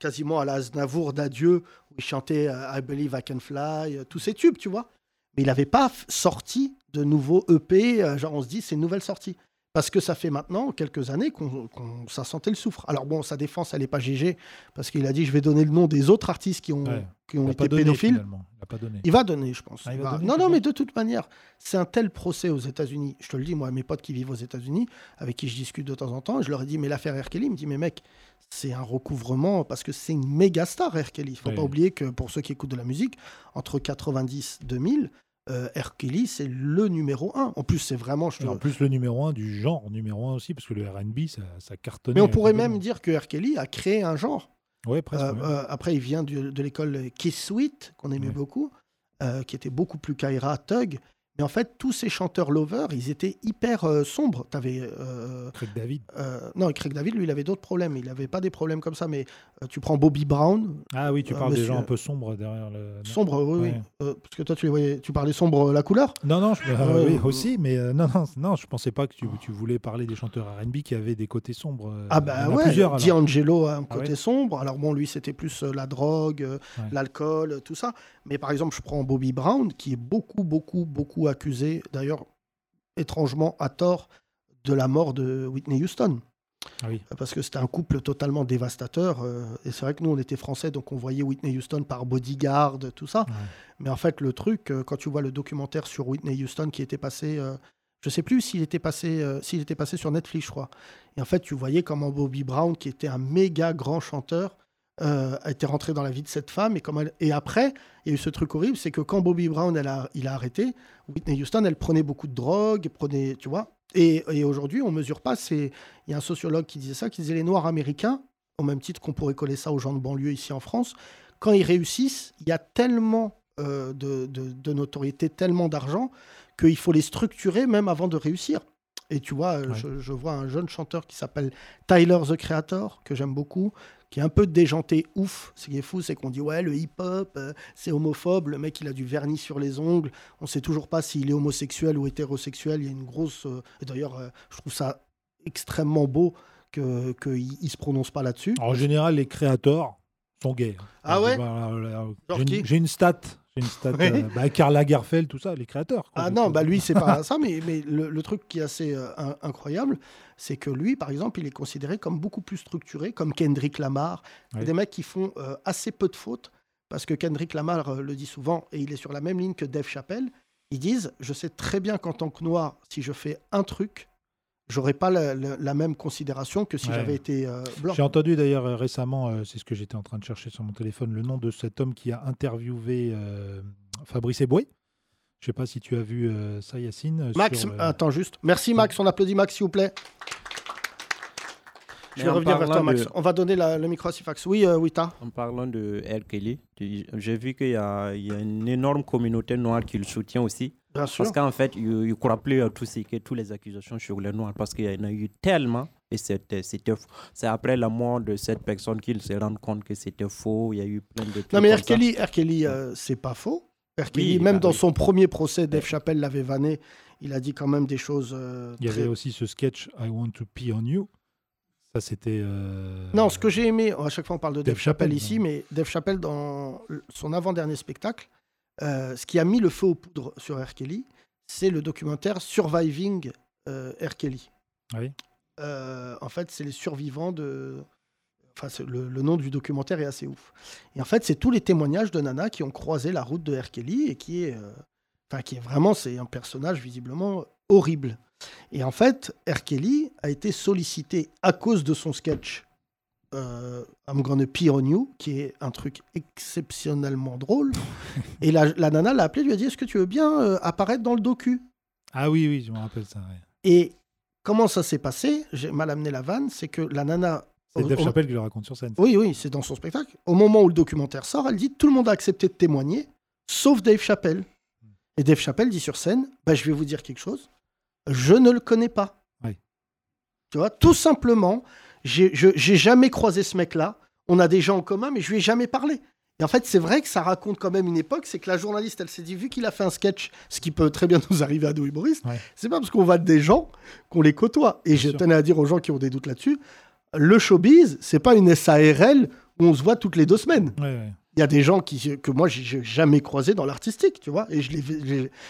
quasiment à la Aznavour d'adieu, où il chantait euh, I Believe I Can Fly, euh, tous ces tubes, tu vois. Mais il n'avait pas sorti de nouveaux EP, euh, genre on se dit c'est une nouvelle sortie. Parce que ça fait maintenant quelques années qu'on qu'on- ça sentait le soufre. Alors bon, sa défense, elle n'est pas GG, parce qu'il a dit je vais donner le nom des autres artistes qui ont, Ouais. qui ont Il a été pas donné, pédophiles. Il a pas donné. Il va donner, je pense. Ah, il Il va va- donner, non, non, mais de toute manière, c'est un tel procès aux États-Unis. Je te le dis, moi, mes potes qui vivent aux États-Unis, avec qui je discute de temps en temps, je leur ai dit, mais l'affaire R. Kelly, il me dit, mais mec, c'est un recouvrement parce que c'est une méga star, R. Kelly. Il faut Oui. pas oublier que pour ceux qui écoutent de la musique, entre 90 et 2000, euh, R. Kelly, c'est le numéro un. En plus, c'est vraiment. je te- en plus, le numéro un du genre numéro un aussi, parce que le RB, ça, ça cartonnait. Mais on pourrait même dire que R. Kelly a créé un genre. Ouais, presque. Euh, ouais. euh, après, il vient du- de l'école Kiss Sweet, qu'on aimait Ouais. beaucoup, euh, qui était beaucoup plus Kaira, Tug. Mais en fait, tous ces chanteurs lovers, ils étaient hyper euh, sombres. T'avais. euh, Craig David. euh, non, Craig David, lui, il avait d'autres problèmes. Il n'avait pas des problèmes comme ça, mais euh, tu prends Bobby Brown, Ah oui, tu parles des gens un peu sombres derrière le. non sombre, oui, oui. Ouais. Parce que toi, tu les voyais, tu parlais sombre la couleur? Non, non, je, oui, aussi, mais non, non, non, je pensais pas que tu, tu voulais parler des chanteurs R&B qui avaient des côtés sombres. Ah bah ouais, plusieurs. D'Angelo a un Ah côté ouais. sombre. Alors bon, lui, c'était plus la drogue, Ouais. l'alcool, tout ça. Mais par exemple, je prends Bobby Brown, qui est beaucoup, beaucoup, beaucoup accusé, d'ailleurs, étrangement à tort, de la mort de Whitney Houston. Ah oui. Parce que c'était un couple totalement dévastateur. euh, et c'est vrai que nous, on était français, donc on voyait Whitney Houston par bodyguard, tout ça. Ouais. Mais en fait, le truc, euh, quand tu vois le documentaire sur Whitney Houston qui était passé, euh, je sais plus s'il était passé, euh, s'il était passé sur Netflix, je crois. Et en fait, tu voyais comment Bobby Brown, qui était un méga grand chanteur, euh, a été rentré dans la vie de cette femme. Et, comment elle- et après, il y a eu ce truc horrible, c'est que quand Bobby Brown, elle a, il a arrêté, Whitney Houston, elle prenait beaucoup de drogue, prenait, tu vois. Et, et aujourd'hui, on mesure pas. C'est, il y a un sociologue qui disait ça, qui disait les Noirs américains, au même titre qu'on pourrait coller ça aux gens de banlieue ici en France, quand ils réussissent, il y a tellement euh, de, de- de notoriété, tellement d'argent, qu'il faut les structurer même avant de réussir. Et tu vois, euh, Ouais. je, je vois un jeune chanteur qui s'appelle Tyler the Creator, que j'aime beaucoup, qui est un peu déjanté ouf. Ce qui est fou, c'est qu'on dit ouais, le hip-hop, euh, c'est homophobe. Le mec, il a du vernis sur les ongles. On sait toujours pas s'il est homosexuel ou hétérosexuel. Il y a une grosse. euh, et D'ailleurs, euh, je trouve ça extrêmement beau que qu'il il se prononce pas là-dessus. En général, les créateurs sont gays. Ah ouais une, j'ai une stat. Une stat. Euh, bah, Karl Lagerfeld, tout ça, les créateurs. quoi. Ah non, bah lui, c'est pas ça, mais, mais le, le truc qui est assez euh, in- incroyable, c'est que lui, par exemple, il est considéré comme beaucoup plus structuré, comme Kendrick Lamar. Des mecs qui font euh, assez peu de fautes, parce que Kendrick Lamar euh, le dit souvent, et il est sur la même ligne que Dave Chappelle. Ils disent Je sais très bien qu'en tant que noir, si je fais un truc, j'aurais pas la, la- la même considération que si Ouais. j'avais été euh, blanc. J'ai entendu d'ailleurs euh, récemment, euh, c'est ce que j'étais en train de chercher sur mon téléphone, le nom de cet homme qui a interviewé euh, Fabrice Eboué. Je sais pas si tu as vu euh, ça, Yacine. Max, sur, euh, attends juste. Merci Max, on applaudit Max, s'il vous plaît. Je Mais vais en revenir vers toi, Max. de- On va donner la- le micro à Sifax. Oui, euh, Wita. En parlant de R. Kelly, j'ai vu qu'il y a une énorme communauté noire qui le soutient aussi. Bien sûr. Parce qu'en fait, il ne croit plus à tout ce toutes les accusations sur les noirs parce qu'il y en a eu tellement et c'était c'était faux. C'est après la mort de cette personne qu'il se rend compte que c'était faux. Il y a eu plein de trucs Non, mais R. Kelly, R. Kelly, euh, c'est pas faux. R. Kelly, Oui, même bah dans oui. son premier procès, Dave Chappelle l'avait vanné. Il a dit quand même des choses. euh, Il y très- avait aussi ce sketch I Want to Pee on You. Ça, c'était. euh, Non, ce que j'ai aimé, à chaque fois on parle de Dave, Dave Chappelle, Chappelle, ici, mais Dave Chappelle, dans son avant-dernier spectacle, euh, ce qui a mis le feu aux poudres sur R. Kelly, c'est le documentaire Surviving euh, R. Kelly. Oui. Euh, en fait, c'est les survivants de. Enfin, le, le nom du documentaire est assez ouf. Et en fait, c'est tous les témoignages de Nana qui ont croisé la route de R. Kelly et qui est. euh, Enfin, qui est vraiment. C'est un personnage visiblement horrible. Et en fait, R. Kelly a été sollicité à cause de son sketch euh, I'm Gonna Pee on You, qui est un truc exceptionnellement drôle. et la, la nana l'a appelé, lui a dit Est-ce que tu veux bien euh, apparaître dans le docu? Ah oui, oui, je me rappelle ça. ouais. Et comment ça s'est passé? J'ai mal amené la vanne, c'est que la nana. C'est Dave Chappelle qui le raconte sur scène. Oui, oui, c'est dans son spectacle. Au moment où le documentaire sort, elle dit Tout le monde a accepté de témoigner, sauf Dave Chappelle. Et Dave Chappelle dit sur scène bah, Je vais vous dire quelque chose, je ne le connais pas. Oui. Tu vois, tout simplement, j'ai jamais croisé ce mec-là. On a des gens en commun, mais je lui ai jamais parlé. Et en fait, c'est vrai que ça raconte quand même une époque, c'est que la journaliste, elle s'est dit, vu qu'il a fait un sketch, ce qui peut très bien nous arriver à nous humoristes, Ouais. c'est pas parce qu'on va des gens qu'on les côtoie. Et je sûr. tenais à dire aux gens qui ont des doutes là-dessus, le showbiz, c'est pas une SARL où on se voit toutes les deux semaines. Ouais, ouais. Il y a des gens qui, que moi, j'ai jamais croisés dans l'artistique, tu vois. Et je les,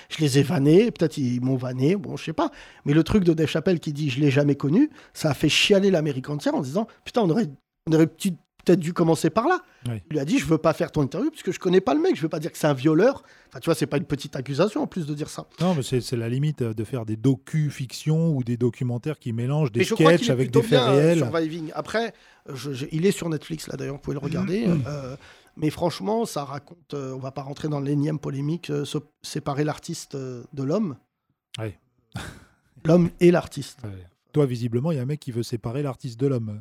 je, les ai vannés, peut-être ils m'ont vanné, bon, je sais pas. Mais le truc de Dave Chappelle qui dit je l'ai jamais connu, ça a fait chialer l'Amérique entière en disant putain, on aurait, on aurait petit- peut-être dû commencer par là. Il lui a dit je veux pas faire ton interview parce que je connais pas le mec, je veux pas dire que c'est un violeur. Enfin, tu vois, c'est pas une petite accusation en plus de dire ça. Non, mais c'est la limite euh, de faire des docu-fictions ou des documentaires qui mélangent des sketchs avec des faits euh, réels. Surviving. Après, je- je- il est sur Netflix là d'ailleurs, vous pouvez le regarder. euh, mais franchement, ça raconte. euh, on va pas rentrer dans l'énième polémique, euh, se- séparer l'artiste euh, de l'homme. Ouais. L'homme et l'artiste. Ouais. Toi, visiblement, il y a un mec qui veut séparer l'artiste de l'homme.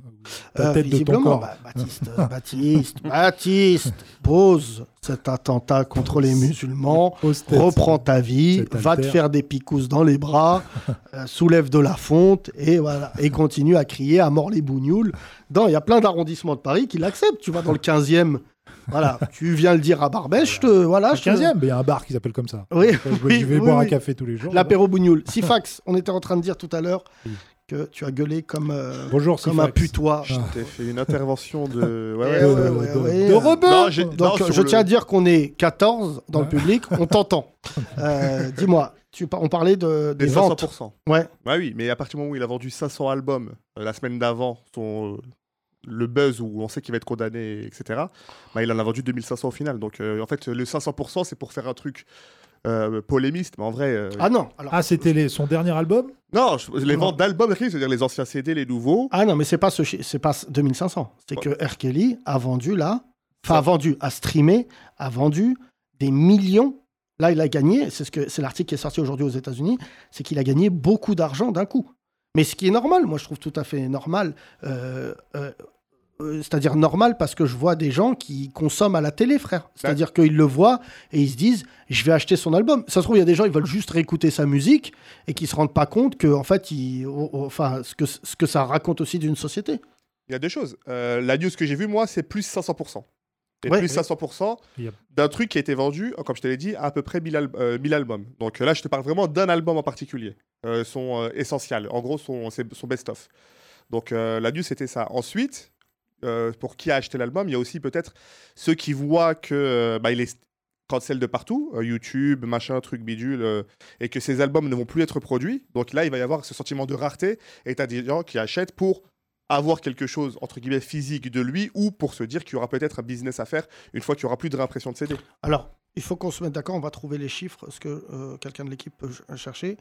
Ta Euh, tête de ton corps. bah, Baptiste, Baptiste, Baptiste, pose cet attentat contre les musulmans, reprends ta vie, va te faire des picousses dans les bras, euh, soulève de la fonte et voilà, et continue à crier à mort les bougnoules. Dans, il y a plein d'arrondissements de Paris qui l'acceptent. Tu vas dans le 15e, voilà, tu viens le dire à Barbès, je te voilà, je te- 15e, mais il y a un bar qui s'appelle comme ça. Oui, Je vais, oui, je vais oui, boire oui. un café tous les jours. L'apéro bougnoul. Sifax, on était en train de dire tout à l'heure que tu as gueulé comme, euh, Bonjour, comme un putois. Ah. T'as fait une intervention de. Ouais, Eh ouais, ouais, de- ouais, de- ouais. de rebeu. Donc, non, je le- tiens à dire qu'on est 14 dans Ouais. le public, on t'entend. Euh, Dis-moi, tu, par- on parlait de, des Des ventes. 500%. Ouais. Bah oui, mais à partir du moment où il a vendu 500 albums euh, la semaine d'avant, son, le buzz où on sait qu'il va être condamné, etc., bah, il en a vendu 2500 au final. Donc euh, en fait, le 500%, c'est pour faire un truc euh, polémiste, mais en vrai. euh, Ah non, alors. Ah, c'était les- son dernier album? Non, je- les ventes d'albums, c'est-à-dire les anciens CD, les nouveaux. Ah non, mais c'est pas ce chi- c'est pas 2500. C'est que R. Kelly a vendu là, enfin a vendu, a streamé, a vendu des millions. Là, il a gagné. C'est ce que c'est l'article qui est sorti aujourd'hui aux États-Unis, c'est qu'il a gagné beaucoup d'argent d'un coup. Mais ce qui est normal, moi je trouve tout à fait normal. euh, euh, euh, c'est-à-dire normal parce que je vois des gens qui consomment à la télé, frère. C'est-à-dire qu'ils le voient et ils se disent, je vais acheter son album. Ça se trouve, il y a des gens, ils veulent juste réécouter sa musique et qui se rendent pas compte que, en fait, enfin, ce que, ce que ça raconte aussi d'une société. Il y a deux choses. Euh, la news que j'ai vue, moi, c'est plus 500%. Et Ouais, plus oui. 500% Yep. d'un truc qui a été vendu, euh, comme je te l'ai dit, à, à peu près 1000, al- euh, 1000 albums. Donc euh, là, je te parle vraiment d'un album en particulier. Euh, son euh, essentiel. En gros, son, c'est son best-of. Donc euh, la news, c'était ça. Ensuite, euh, pour qui a acheté l'album, il y a aussi peut-être ceux qui voient que euh, bah, il est cancel de partout, euh, YouTube, machin, truc bidule, euh, et que ces albums ne vont plus être produits. Donc là, il va y avoir ce sentiment de rareté, et tu as des gens qui achètent pour avoir quelque chose, entre guillemets, physique de lui, ou pour se dire qu'il y aura peut-être un business à faire une fois qu'il n'y aura plus de réimpression de CD. Alors, il faut qu'on se mette d'accord, on va trouver les chiffres, ce que euh, quelqu'un de l'équipe peut ch- chercher.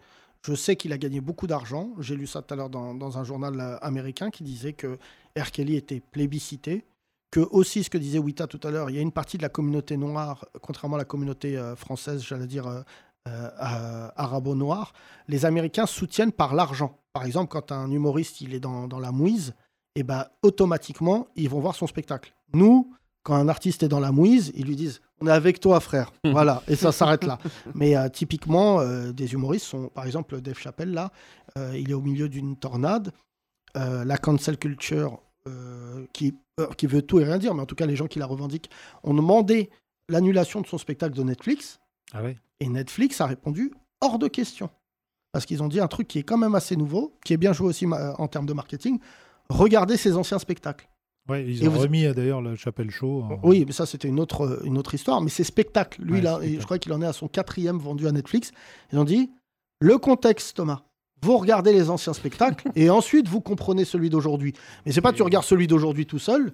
Je sais qu'il a gagné beaucoup d'argent. J'ai lu ça tout à l'heure dans, dans un journal euh, américain qui disait que R. Kelly était plébiscité. Que aussi, ce que disait Wita tout à l'heure, il y a une partie de la communauté noire, contrairement à la communauté euh, française, j'allais dire euh, euh, arabo-noire, les Américains soutiennent par l'argent. Par exemple, quand un humoriste il est dans, dans la mouise, et ben, automatiquement, ils vont voir son spectacle. Nous, quand un artiste est dans la mouise, ils lui disent On est avec toi, frère. voilà, et ça s'arrête là. Mais euh, typiquement, euh, des humoristes sont, par exemple, Dave Chappelle, là, il est au milieu d'une tornade. La cancel culture, qui, qui veut tout et rien dire, mais en tout cas, les gens qui la revendiquent, ont demandé l'annulation de son spectacle de Netflix. Ah ouais Et Netflix a répondu hors de question. Parce qu'ils ont dit un truc qui est quand même assez nouveau, qui est bien joué aussi en termes de marketing. Regardez ses anciens spectacles. Ouais, ils ont vous- remis euh, d'ailleurs le Chapelle Show. en- Oui, mais ça, c'était une autre, une autre histoire. Mais c'est spectacle. Lui, Ouais, là, spectacle. je crois qu'il en est à son quatrième vendu à Netflix. Ils ont dit le contexte, Thomas. Vous regardez les anciens spectacles et ensuite vous comprenez celui d'aujourd'hui. Mais c'est pas tu regardes celui d'aujourd'hui tout seul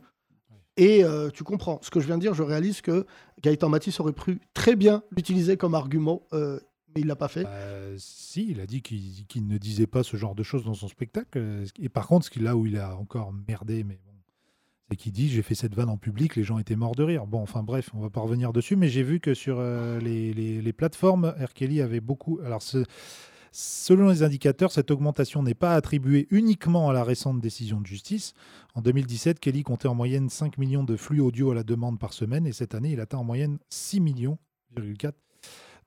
et euh, tu comprends. Ce que je viens de dire, je réalise que Gaëtan Matisse aurait pu très bien l'utiliser comme argument, euh, mais il l'a pas fait. Euh, si, il a dit qu'il ne disait pas ce genre de choses dans son spectacle. Et par contre, là où il a encore merdé, mais bon, c'est qu'il dit j'ai fait cette vanne en public, les gens étaient morts de rire. Bon, enfin bref, on va pas revenir dessus, mais j'ai vu que sur euh, les, les- les plateformes, R. Kelly avait beaucoup. Alors, ce- selon les indicateurs, cette augmentation n'est pas attribuée uniquement à la récente décision de justice. En 2017, Kelly comptait en moyenne 5 millions de flux audio à la demande par semaine, et cette année, il atteint en moyenne 6 millions, 4.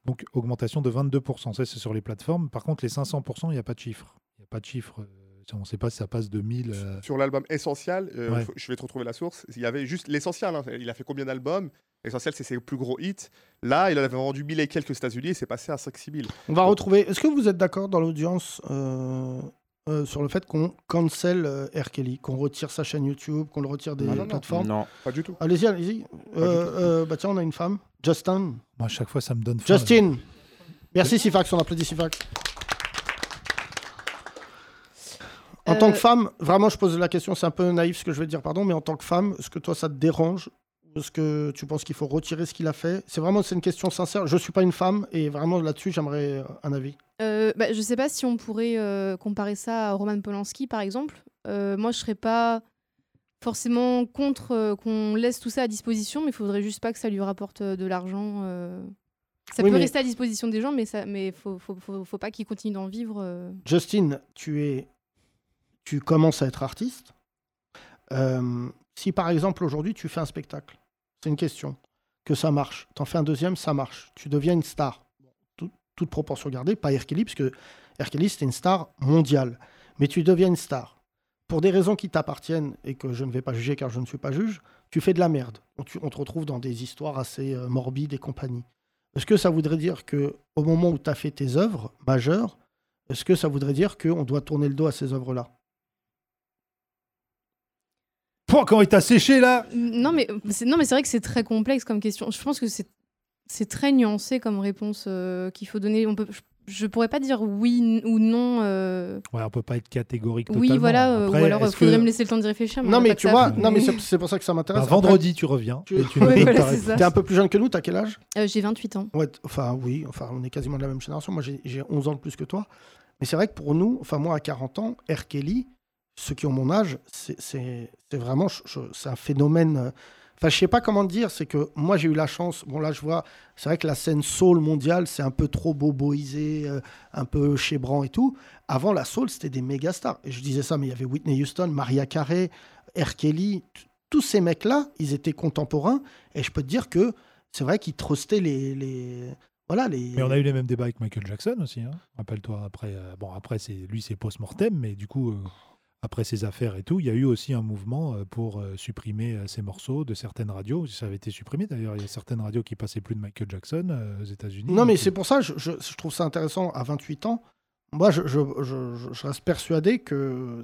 Donc, augmentation de 22%. Ça, c'est sur les plateformes. Par contre, les 500%, il n'y a pas de chiffre. Il n'y a pas de chiffre. euh, On ne sait pas si ça passe de 1000. euh, Sur l'album Essentiel, euh, Ouais. je vais te retrouver la source, il y avait juste l'essentiel. hein. Il a fait combien d'albums? L'essentiel, c'est ses plus gros hits. Là, il en avait vendu 1000 et quelques aux États-Unis et c'est passé à 5-6 000. On va retrouver. Est-ce que vous êtes d'accord dans l'audience euh, euh, sur le fait qu'on cancel euh, R. Kelly, qu'on retire sa chaîne YouTube, qu'on le retire des non, non. plateformes? Non. Pas du tout. Allez-y, allez-y. Euh, euh, bah tiens, on a une femme. Justin. Moi, à chaque fois, ça me donne faim. Justin. Merci Sifax, on applaudit Sifax. En Euh, tant que femme, vraiment, je pose la question, c'est un peu naïf ce que je vais dire, pardon, mais en tant que femme, est-ce que toi ça te dérange Est-ce que tu penses qu'il faut retirer ce qu'il a fait C'est vraiment c'est une question sincère. Je suis pas une femme et vraiment là-dessus, j'aimerais euh, un avis. Euh, bah, je sais pas si on pourrait euh, comparer ça à Roman Polanski, par exemple. Euh, moi, je serais pas forcément contre qu'on laisse tout ça à disposition, mais il faudrait juste pas que ça lui rapporte de l'argent. Ça Oui, peut mais- rester à disposition des gens, mais ça, mais faut, faut, faut, faut pas qu'il continue d'en vivre. euh. Justin, tu es, tu commences à être artiste. Si par exemple aujourd'hui tu fais un spectacle, c'est une question, que ça marche, t'en fais un deuxième, ça marche, tu deviens une star. Tout- toute proportion gardée, pas. Kelly, puisque R. Kelly c'était une star mondiale, mais tu deviens une star. Pour des raisons qui t'appartiennent et que je ne vais pas juger car je ne suis pas juge, tu fais de la merde. On te retrouve dans des histoires assez euh, morbides et compagnie. Est-ce que ça voudrait dire que au moment où tu as fait tes œuvres majeures, est-ce que ça voudrait dire qu'on doit tourner le dos à ces œuvres-là? Pouah, quand il t'a séché là Non, mais c'est non, mais c'est vrai que c'est très complexe comme question. Je pense que c'est c'est très nuancé comme réponse euh, qu'il faut donner. On peut, je, je pourrais pas dire oui ou non. euh, Ouais, on peut pas être catégorique oui, voilà. euh, Après, ou alors, il est-ce faudrait que- me laisser le temps d'y réfléchir. Non, mais tu vois, non, mais c'est c'est pour ça que ça m'intéresse. Bah, Après, vendredi, tu reviens. tu Ouais, voilà, es un peu plus jeune que nous, t'as quel âge? Euh, J'ai 28 ans. Ouais, enfin oui, enfin on est quasiment de la même génération. Moi j'ai j'ai 11 ans de plus que toi. Mais c'est vrai que pour nous, enfin moi à 40 ans, R. Kelly, ceux qui ont mon âge, c'est- vraiment c'est un phénomène. euh, Enfin, je sais pas comment dire, c'est que moi j'ai eu la chance. Bon là, je vois, c'est vrai que la scène soul mondiale, c'est un peu trop boboisé, euh, un peu chébrant et tout. Avant la soul, c'était des méga stars. Et je disais ça, mais il y avait Whitney Houston, Maria Carey, R. Kelly, tous ces mecs-là, ils étaient contemporains. Et je peux te dire que c'est vrai qu'ils trustaient les, les, voilà les. Mais on a eu les mêmes débats avec Michael Jackson aussi. hein. Rappelle-toi, après, euh, bon, après c'est lui, c'est post-mortem, mais du coup, après ces affaires et tout, il y a eu aussi un mouvement euh, pour euh, supprimer euh, ces morceaux de certaines radios. Ça avait été supprimé d'ailleurs. Il y a certaines radios qui passaient plus de Michael Jackson aux États-Unis. Non, mais c'est pour ça, je, je, je trouve ça intéressant à 28 ans. Moi, je, reste persuadé que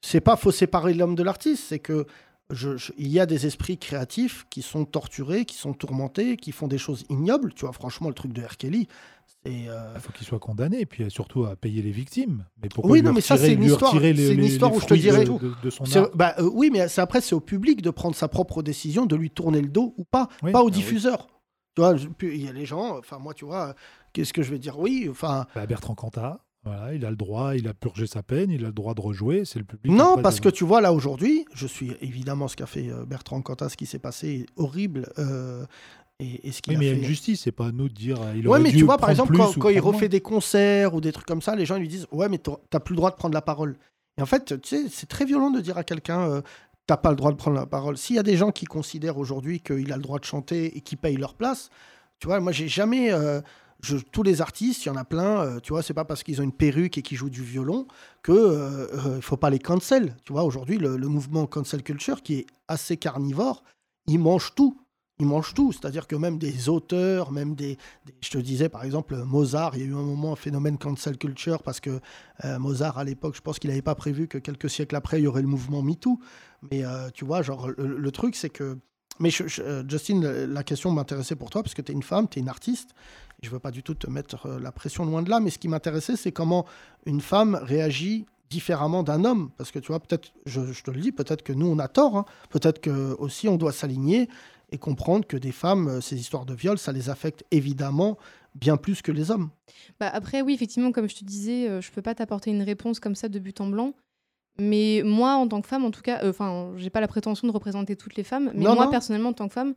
c'est pas faut séparer l'homme de l'artiste, c'est que je- je- il y a des esprits créatifs qui sont torturés, qui sont tourmentés, qui font des choses ignobles. Tu vois, franchement, le truc de R. Kelly, euh, Il faut qu'il soit condamné et puis euh, surtout à payer les victimes. Mais pourquoi Oui, non, mais ça, c'est une histoire, les- une histoire où je te de- dirais. de, son bah, euh, oui, mais c'est- après, c'est au public de prendre sa propre décision, de lui tourner le dos ou pas, Oui, pas aux bah oui. diffuseurs. Tu vois, il y a les gens, enfin, moi, tu vois, qu'est-ce que je vais dire? Oui, enfin. Bah, Bertrand Cantat, voilà, il a le droit, il a purgé sa peine, il a le droit de rejouer. C'est le public. Non, parce de- que tu vois, là, aujourd'hui, je suis évidemment ce qu'a fait euh, Bertrand Cantat, ce qui s'est passé horrible. euh, et, et ce qu'il Oui, a mais il y a une justice, c'est pas à nous de dire. euh, Il Ouais, mais dû tu vois, par exemple, quand, il refait moins. des concerts ou des trucs comme ça, les gens lui disent Ouais, mais t'as t'as plus le droit de prendre la parole. Et en fait, tu sais, c'est très violent de dire à quelqu'un euh, T'as pas le droit de prendre la parole. S'il y a des gens qui considèrent aujourd'hui qu'il a le droit de chanter et qui payent leur place, tu vois, moi, j'ai jamais. euh, tous les artistes, il y en a plein, euh, tu vois, c'est pas parce qu'ils ont une perruque et qu'ils jouent du violon que euh, euh, faut pas les cancel. Tu vois, aujourd'hui, le, mouvement cancel culture, qui est assez carnivore, il mange tout. Il mange tout. C'est-à-dire que même des auteurs, même des, Je te disais, par exemple, Mozart, il y a eu un moment un phénomène cancel culture parce que euh, Mozart, à l'époque, je pense qu'il n'avait pas prévu que quelques siècles après, il y aurait le mouvement MeToo. Mais tu vois, genre, le, truc, c'est que. Mais Justine, la question m'intéressait pour toi parce que tu es une femme, tu es une artiste. Je veux pas du tout te mettre euh, la pression loin de là, mais ce qui m'intéressait, c'est comment une femme réagit différemment d'un homme. Parce que tu vois, peut-être, je, je te le dis, peut-être que nous, on a tort. hein. Peut-être que aussi on doit s'aligner et comprendre que des femmes, euh, ces histoires de viol, ça les affecte évidemment bien plus que les hommes. Bah, après, oui, effectivement, comme je te disais, euh, je peux pas t'apporter une réponse comme ça de but en blanc. Mais moi, en tant que femme, en tout cas, euh, enfin, j'ai pas la prétention de représenter toutes les femmes, mais Non, moi, non. personnellement, en tant que femme,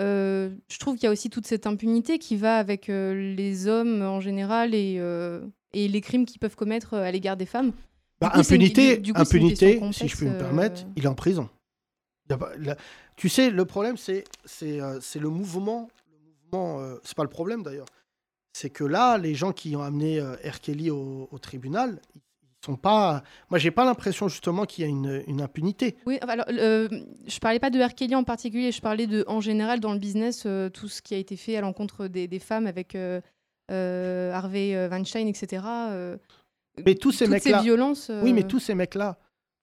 euh, je trouve qu'il y a aussi toute cette impunité qui va avec euh, les hommes en général et, euh, et les crimes qu'ils peuvent commettre à l'égard des femmes. Du Bah, coup, c'est une- impunité, du- du coup, impunité question si je puis me complexe, permettre, il est en prison. Il pas- Tu sais, le problème, c'est le mouvement. Le mouvement c'est pas le problème d'ailleurs. C'est que là, les gens qui ont amené R. Kelly au, au tribunal, ils sont pas. Moi, j'ai pas l'impression justement qu'il y a une, une impunité. Oui, alors, euh, je parlais pas de R. Kelly en particulier, je parlais de, en général, dans le business, euh, tout ce qui a été fait à l'encontre des, des femmes avec euh, euh, Harvey Weinstein, etc. euh, Mais tous ces toutes mecs-là. ces violences. Oui, mais tous ces mecs-là,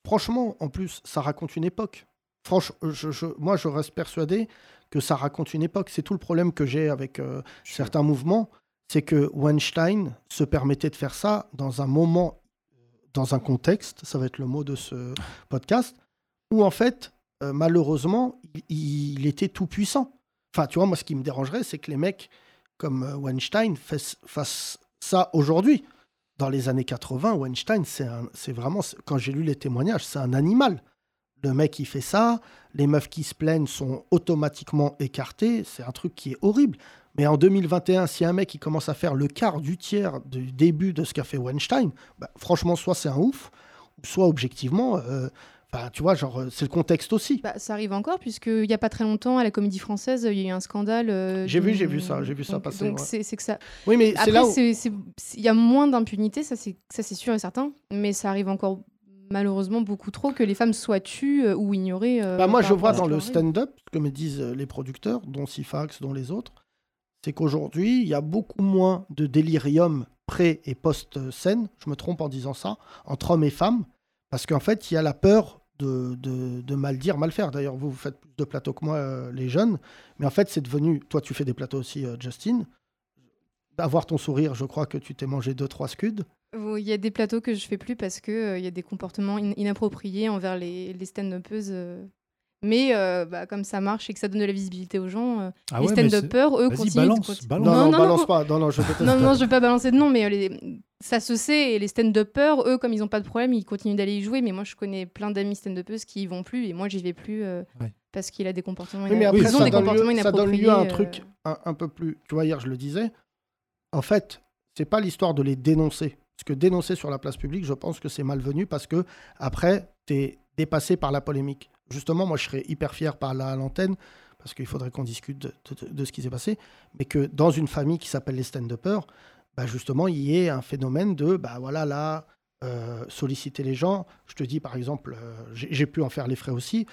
franchement, en plus, ça raconte une époque. Franchement, je, je- moi, je reste persuadé que ça raconte une époque. C'est tout le problème que j'ai avec euh, certains mouvements. C'est que Weinstein se permettait de faire ça dans un moment, dans un contexte, ça va être le mot de ce podcast, où en fait, euh, malheureusement, il, était tout puissant. Enfin, tu vois, moi, ce qui me dérangerait, c'est que les mecs comme euh, Weinstein fassent, fassent ça aujourd'hui. Dans les années 80, Weinstein, c'est vraiment, quand j'ai lu les témoignages, c'est un animal. Le mec, il fait ça, les meufs qui se plaignent sont automatiquement écartées, c'est un truc qui est horrible. Mais en 2021, si un mec il commence à faire le quart du tiers du début de ce qu'a fait Weinstein, bah, franchement, soit c'est un ouf, soit objectivement, euh, tu vois, genre, euh, c'est le contexte aussi. bah, ça arrive encore, puisqu'il n'y a pas très longtemps, à la Comédie Française, il y a eu un scandale. euh, J'ai vu, j'ai vu ça, j'ai vu ça passer, Donc, ouais. c'est que ça. Oui, mais c'est Après, là où- il y a moins d'impunité, ça c'est ça, c'est sûr et certain, mais ça arrive encore malheureusement beaucoup trop que les femmes soient tues euh, ou ignorées. euh, Bah, moi, je vois dans le stand-up, ce que me disent les producteurs, dont Sifax, dont les autres, c'est qu'aujourd'hui, il y a beaucoup moins de délirium pré- et post-scène, je me trompe en disant ça, entre hommes et femmes, parce qu'en fait, il y a la peur de, de- mal dire, mal faire. D'ailleurs, vous, vous faites plus de plateaux que moi, euh, les jeunes, mais en fait, c'est devenu, toi, tu fais des plateaux aussi, euh, Justin, avoir ton sourire, je crois que tu t'es mangé deux, trois scuds. Il y a des plateaux que je fais plus parce que euh, y a des comportements in- inappropriés envers les, les stand-uppeuses. euh. Mais euh, bah, comme ça marche et que ça donne de la visibilité aux gens, euh, Ah les ouais, stand-uppers, eux, continuent. de balance, balance. Non, non, balance pas. Non, non, je déteste. Non, non, je vais pas balancer de nom, mais euh, les- ça se sait. Et les stand-uppers, eux, comme ils n'ont pas de problème, ils continuent d'aller y jouer. Mais moi, je connais plein d'amis stand-uppeuses qui y vont plus et moi, j'y vais plus euh, Ouais. parce qu'il a des comportements, Oui, mais après, ils ont ça, des donne comportements lieu, ça donne lieu à un truc un, un peu plus. Tu vois, hier, je le disais. En fait, c'est pas l'histoire de les dénoncer. Parce que dénoncer sur la place publique, je pense que c'est malvenu parce que après, tu es dépassé par la polémique. Justement, moi, je serais hyper fier par là à l'antenne parce qu'il faudrait qu'on discute de, ce qui s'est passé. Mais que dans une famille qui s'appelle les stand-uppers, bah justement, il y ait un phénomène de bah voilà, là, euh, solliciter les gens. Je te dis, par exemple, euh, j'ai pu en faire les frais aussi.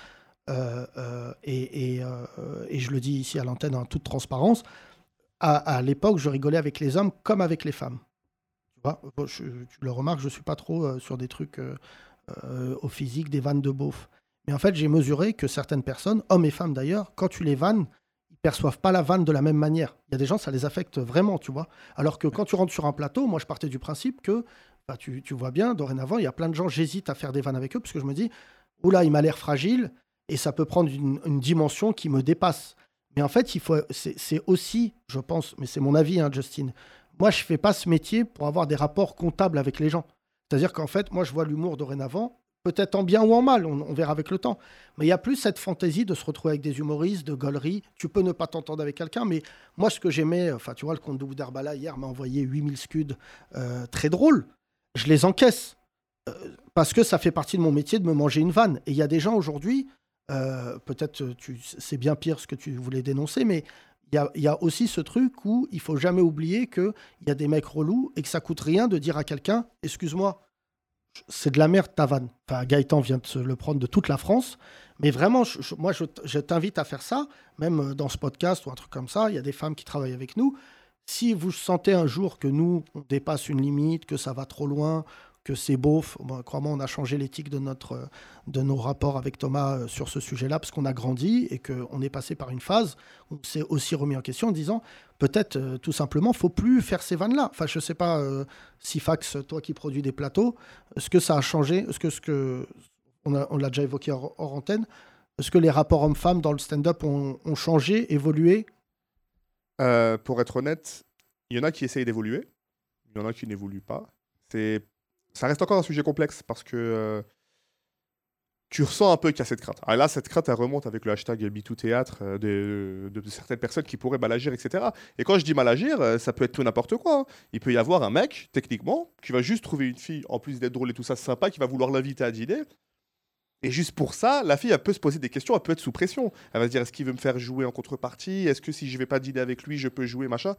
euh, et, je le dis ici à l'antenne en toute transparence. À, l'époque, je rigolais avec les hommes comme avec les femmes. Tu vois, tu le remarques, je suis pas trop sur des trucs au physique, des vannes de beauf. Mais en fait, j'ai mesuré que certaines personnes, hommes et femmes d'ailleurs, quand tu les vannes, ils perçoivent pas la vanne de la même manière. Il y a des gens, ça les affecte vraiment, tu vois. Alors que quand tu rentres sur un plateau, moi, je partais du principe que, bah, tu, tu vois bien, dorénavant, il y a plein de gens, j'hésite à faire des vannes avec eux, parce que je me dis, oula, il m'a l'air fragile, et ça peut prendre une, une dimension qui me dépasse. Mais en fait, il faut, c'est c'est aussi, je pense, mais c'est mon avis, hein, Justin. Moi, je fais pas ce métier pour avoir des rapports comptables avec les gens. C'est-à-dire qu'en fait, moi, je vois l'humour dorénavant, peut-être en bien ou en mal, on, verra avec le temps. Mais il y a plus cette fantaisie de se retrouver avec des humoristes, de gaulerie. Tu peux ne pas t'entendre avec quelqu'un, mais moi, ce que j'aimais, enfin, tu vois, le comte de hier, m'a envoyé 8000 scuds euh, très drôles. Je les encaisse. Euh, parce que ça fait partie de mon métier de me manger une vanne. Et il y a des gens aujourd'hui, euh, peut-être c'est bien pire ce que tu voulais dénoncer, mais il y a, il y a aussi ce truc où il faut jamais oublier qu'il y a des mecs relous et que ça coûte rien de dire à quelqu'un Excuse-moi, c'est de la merde ta vanne. Enfin, Gaëtan vient de se le prendre de toute la France. Mais vraiment, moi, je t'invite à faire ça, même euh, dans ce podcast ou un truc comme ça. Il y a des femmes qui travaillent avec nous. Si vous sentez un jour que nous, on dépasse une limite, que ça va trop loin, que c'est beauf, bon, crois-moi, on a changé l'éthique de, euh, de nos rapports avec Thomas euh, sur ce sujet-là, parce qu'on a grandi et qu'on est passé par une phase où on s'est aussi remis en question en disant peut-être euh, tout simplement, faut plus faire ces vannes-là. Enfin, je sais pas, euh, Sifax, toi qui produis des plateaux, est-ce que ça a changé? Est-ce que ce que on l'a déjà évoqué hors, antenne Est-ce que les rapports hommes-femmes dans le stand-up ont, changé, évolué? Pour être honnête, il y en a qui essayent d'évoluer, il y en a qui n'évoluent pas. C'est, ça reste encore un sujet complexe parce que euh, tu ressens un peu qu'il y a cette crainte. Ah, là, cette crainte, elle remonte avec le hashtag MeTooThéâtre euh, de, de, de certaines personnes qui pourraient mal agir, etc. Et quand je dis mal agir, euh, ça peut être tout n'importe quoi. hein. Il peut y avoir un mec, techniquement, qui va juste trouver une fille, en plus d'être drôle et tout ça, sympa, qui va vouloir l'inviter à dîner. Et juste pour ça, la fille, elle peut se poser des questions, elle peut être sous pression. Elle va se dire, est-ce qu'il veut me faire jouer en contrepartie? Est-ce que si je vais pas dîner avec lui, je peux jouer, machin?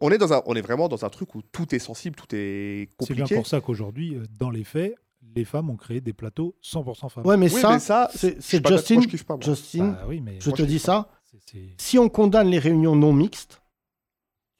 On est, dans un, on est vraiment dans un truc où tout est sensible, tout est C'est compliqué. bien pour ça qu'aujourd'hui, euh, dans les faits, les femmes ont créé des plateaux 100% femmes. Ouais, mais Oui, ça, mais ça, c'est c'est Justin. moi, je kiffe pas, moi. Justin, Bah oui, mais je te je dis ça. c'est- c'est- Si on condamne les réunions non mixtes,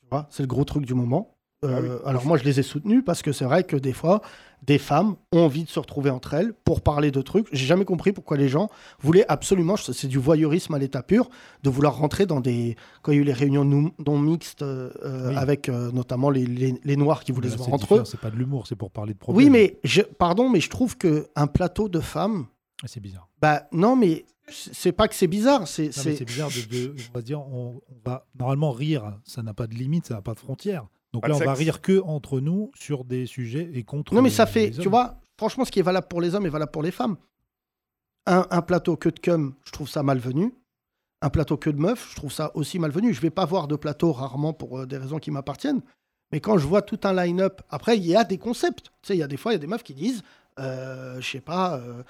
tu vois, c'est le gros truc du moment. Euh, Ah oui. Alors moi, je les ai soutenus parce que c'est vrai que des fois, des femmes ont envie de se retrouver entre elles pour parler de trucs. J'ai jamais compris pourquoi les gens voulaient absolument, c'est du voyeurisme à l'état pur, de vouloir rentrer dans des... Quand il y a eu les réunions non, mixtes, euh, euh, Oui. avec euh, notamment les, les- les Noirs qui voulaient Là, se voir c'est entre eux. C'est pas de l'humour, c'est pour parler de problèmes. Oui, mais je, pardon, mais je trouve que un plateau de femmes, C'est bizarre. bah non, mais c'est pas que c'est bizarre, c'est c'est- C'est bizarre de, de- on va dire, on, on va normalement rire, ça n'a pas de limite, ça n'a pas de frontières. Donc Pas là, on va rire que entre nous sur des sujets et contre. Non, mais les- ça fait, tu vois, franchement, ce qui est valable pour les hommes est valable pour les femmes. Un, un plateau que de cum, je trouve ça malvenu. Un plateau que de meufs, je trouve ça aussi malvenu. Je vais pas voir de plateau rarement pour euh, des raisons qui m'appartiennent. Mais quand je vois tout un line-up, après, il y a des concepts. Tu sais, il y a des fois, il y a des meufs qui disent, euh, je sais pas, euh,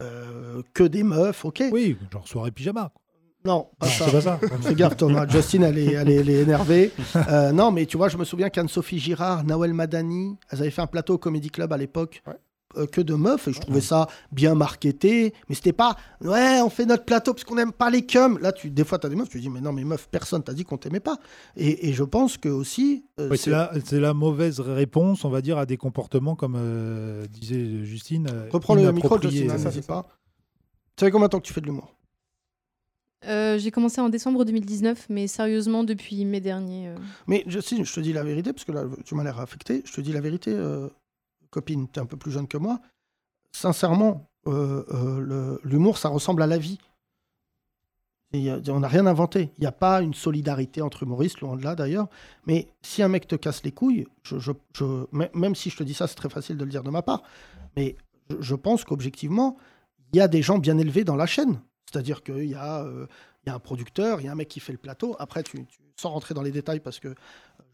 euh, que des meufs, ok. Oui, genre soirée pyjama. quoi. Non, pas ça. c'est pas ça. Fais gaffe, Thomas. Justine, elle est, elle est, elle est énervée. Euh, non, mais tu vois, je me souviens qu'Anne-Sophie Girard, Nawel Madani, elles avaient fait un plateau au Comedy Club à l'époque. Ouais. euh, que de meufs, et je trouvais ça bien marketé, mais c'était pas ouais, on fait notre plateau parce qu'on n'aime pas les cums. Là, tu, des fois, tu as des meufs, tu dis, mais non, mais meuf, personne t'a dit qu'on t'aimait pas. Et, et je pense que aussi. euh, Ouais, c'est- la, mauvaise réponse, on va dire, à des comportements comme disait Justine. Reprends le micro. Justine, ça, n'hésite pas. Tu sais combien de temps que tu fais de l'humour? Euh, J'ai commencé en décembre 2019, mais sérieusement depuis mai dernier. euh. Mais Justine, je te dis la vérité, parce que là, tu m'as l'air affecté. Je te dis la vérité, euh, copine, tu es un peu plus jeune que moi. Sincèrement, l'humour, ça ressemble à la vie. On n'a rien inventé. Il n'y a pas une solidarité entre humoristes, loin de là d'ailleurs. Mais si un mec te casse les couilles, je, je- je- mê- même si je te dis ça, c'est très facile de le dire de ma part, mais je, je pense qu'objectivement, il y a des gens bien élevés dans la chaîne. C'est-à-dire qu'il y, a, euh, il y a un producteur, il y a un mec qui fait le plateau. Après, sans rentrer dans les détails, parce que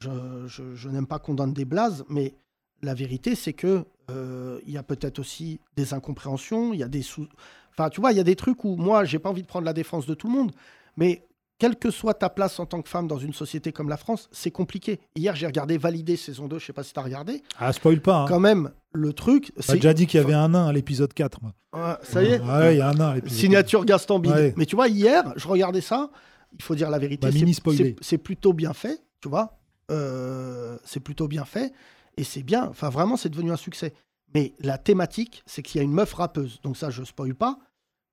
je, je- n'aime pas qu'on donne des blazes, mais la vérité, c'est que euh, il y a peut-être aussi des incompréhensions, il y a des sous... Enfin, tu vois, il y a des trucs où moi, j'ai pas envie de prendre la défense de tout le monde, mais quelle que soit ta place en tant que femme dans une société comme la France, c'est compliqué. Hier, j'ai regardé Valider saison 2, je sais pas si tu as regardé. Ah, spoil pas. Hein. Quand même, le truc. T'as déjà dit qu'il y avait un nain à l'épisode 4. Moi. Ouais, ça y est Ouais, il y a un nain à l'épisode Signature Gaston Bide. Ouais. Mais tu vois, hier, je regardais ça, il faut dire la vérité. Bah, C'est plutôt bien fait, tu vois. Euh, c'est plutôt bien fait. Et c'est bien. Enfin, vraiment, c'est devenu un succès. Mais la thématique, c'est qu'il y a une meuf rappeuse. Donc ça, je spoil pas.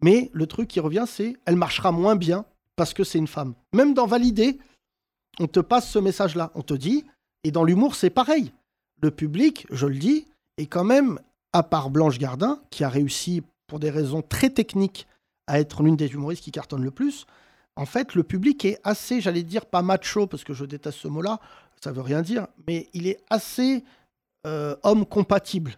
Mais le truc qui revient, c'est elle marchera moins bien parce que c'est une femme. Même dans Valider, on te passe ce message-là. On te dit, et dans l'humour, c'est pareil. Le public, je le dis, est quand même, à part Blanche Gardin, qui a réussi pour des raisons très techniques à être l'une des humoristes qui cartonnent le plus, en fait, le public est assez, j'allais dire, pas macho, parce que je déteste ce mot-là, ça veut rien dire, mais il est assez euh, homme compatible.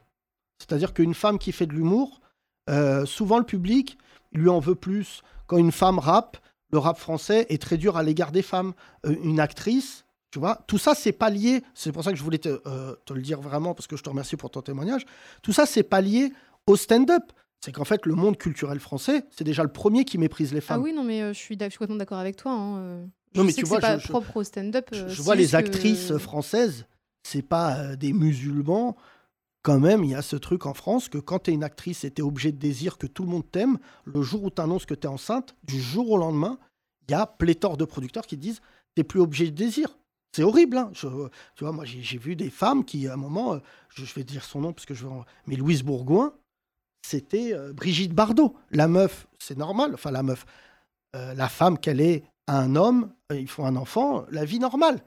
C'est-à-dire qu'une femme qui fait de l'humour, euh, souvent le public lui en veut plus. Quand une femme rappe, le rap français est très dur à l'égard des femmes. Euh, une actrice, tu vois, tout ça, c'est pas lié. C'est pour ça que je voulais te, euh, te le dire vraiment, parce que je te remercie pour ton témoignage. Tout ça, c'est pas lié au stand-up. C'est qu'en fait, le monde culturel français, c'est déjà le premier qui méprise les Ah femmes. oui, non, mais euh, je suis je complètement d'accord avec toi. hein, euh. Non, Je mais sais tu que vois, pas je- je- propre au stand-up. Je vois les que- actrices françaises, c'est pas des musulmans. Quand même, il y a ce truc en France que quand tu es une actrice et tu es obligé de désir que tout le monde t'aime, le jour où tu annonces que tu es enceinte, du jour au lendemain, il y a pléthore de producteurs qui disent tu plus obligé de désir. C'est horrible. Hein. Tu vois, moi, j'ai vu des femmes qui, à un moment, euh, je, vais dire son nom parce que je en- Mais Louise Bourgoin, c'était euh, Brigitte Bardot. La meuf, c'est normal. Enfin, la meuf, euh, la femme qu'elle est à un homme, ils font un enfant, la vie normale.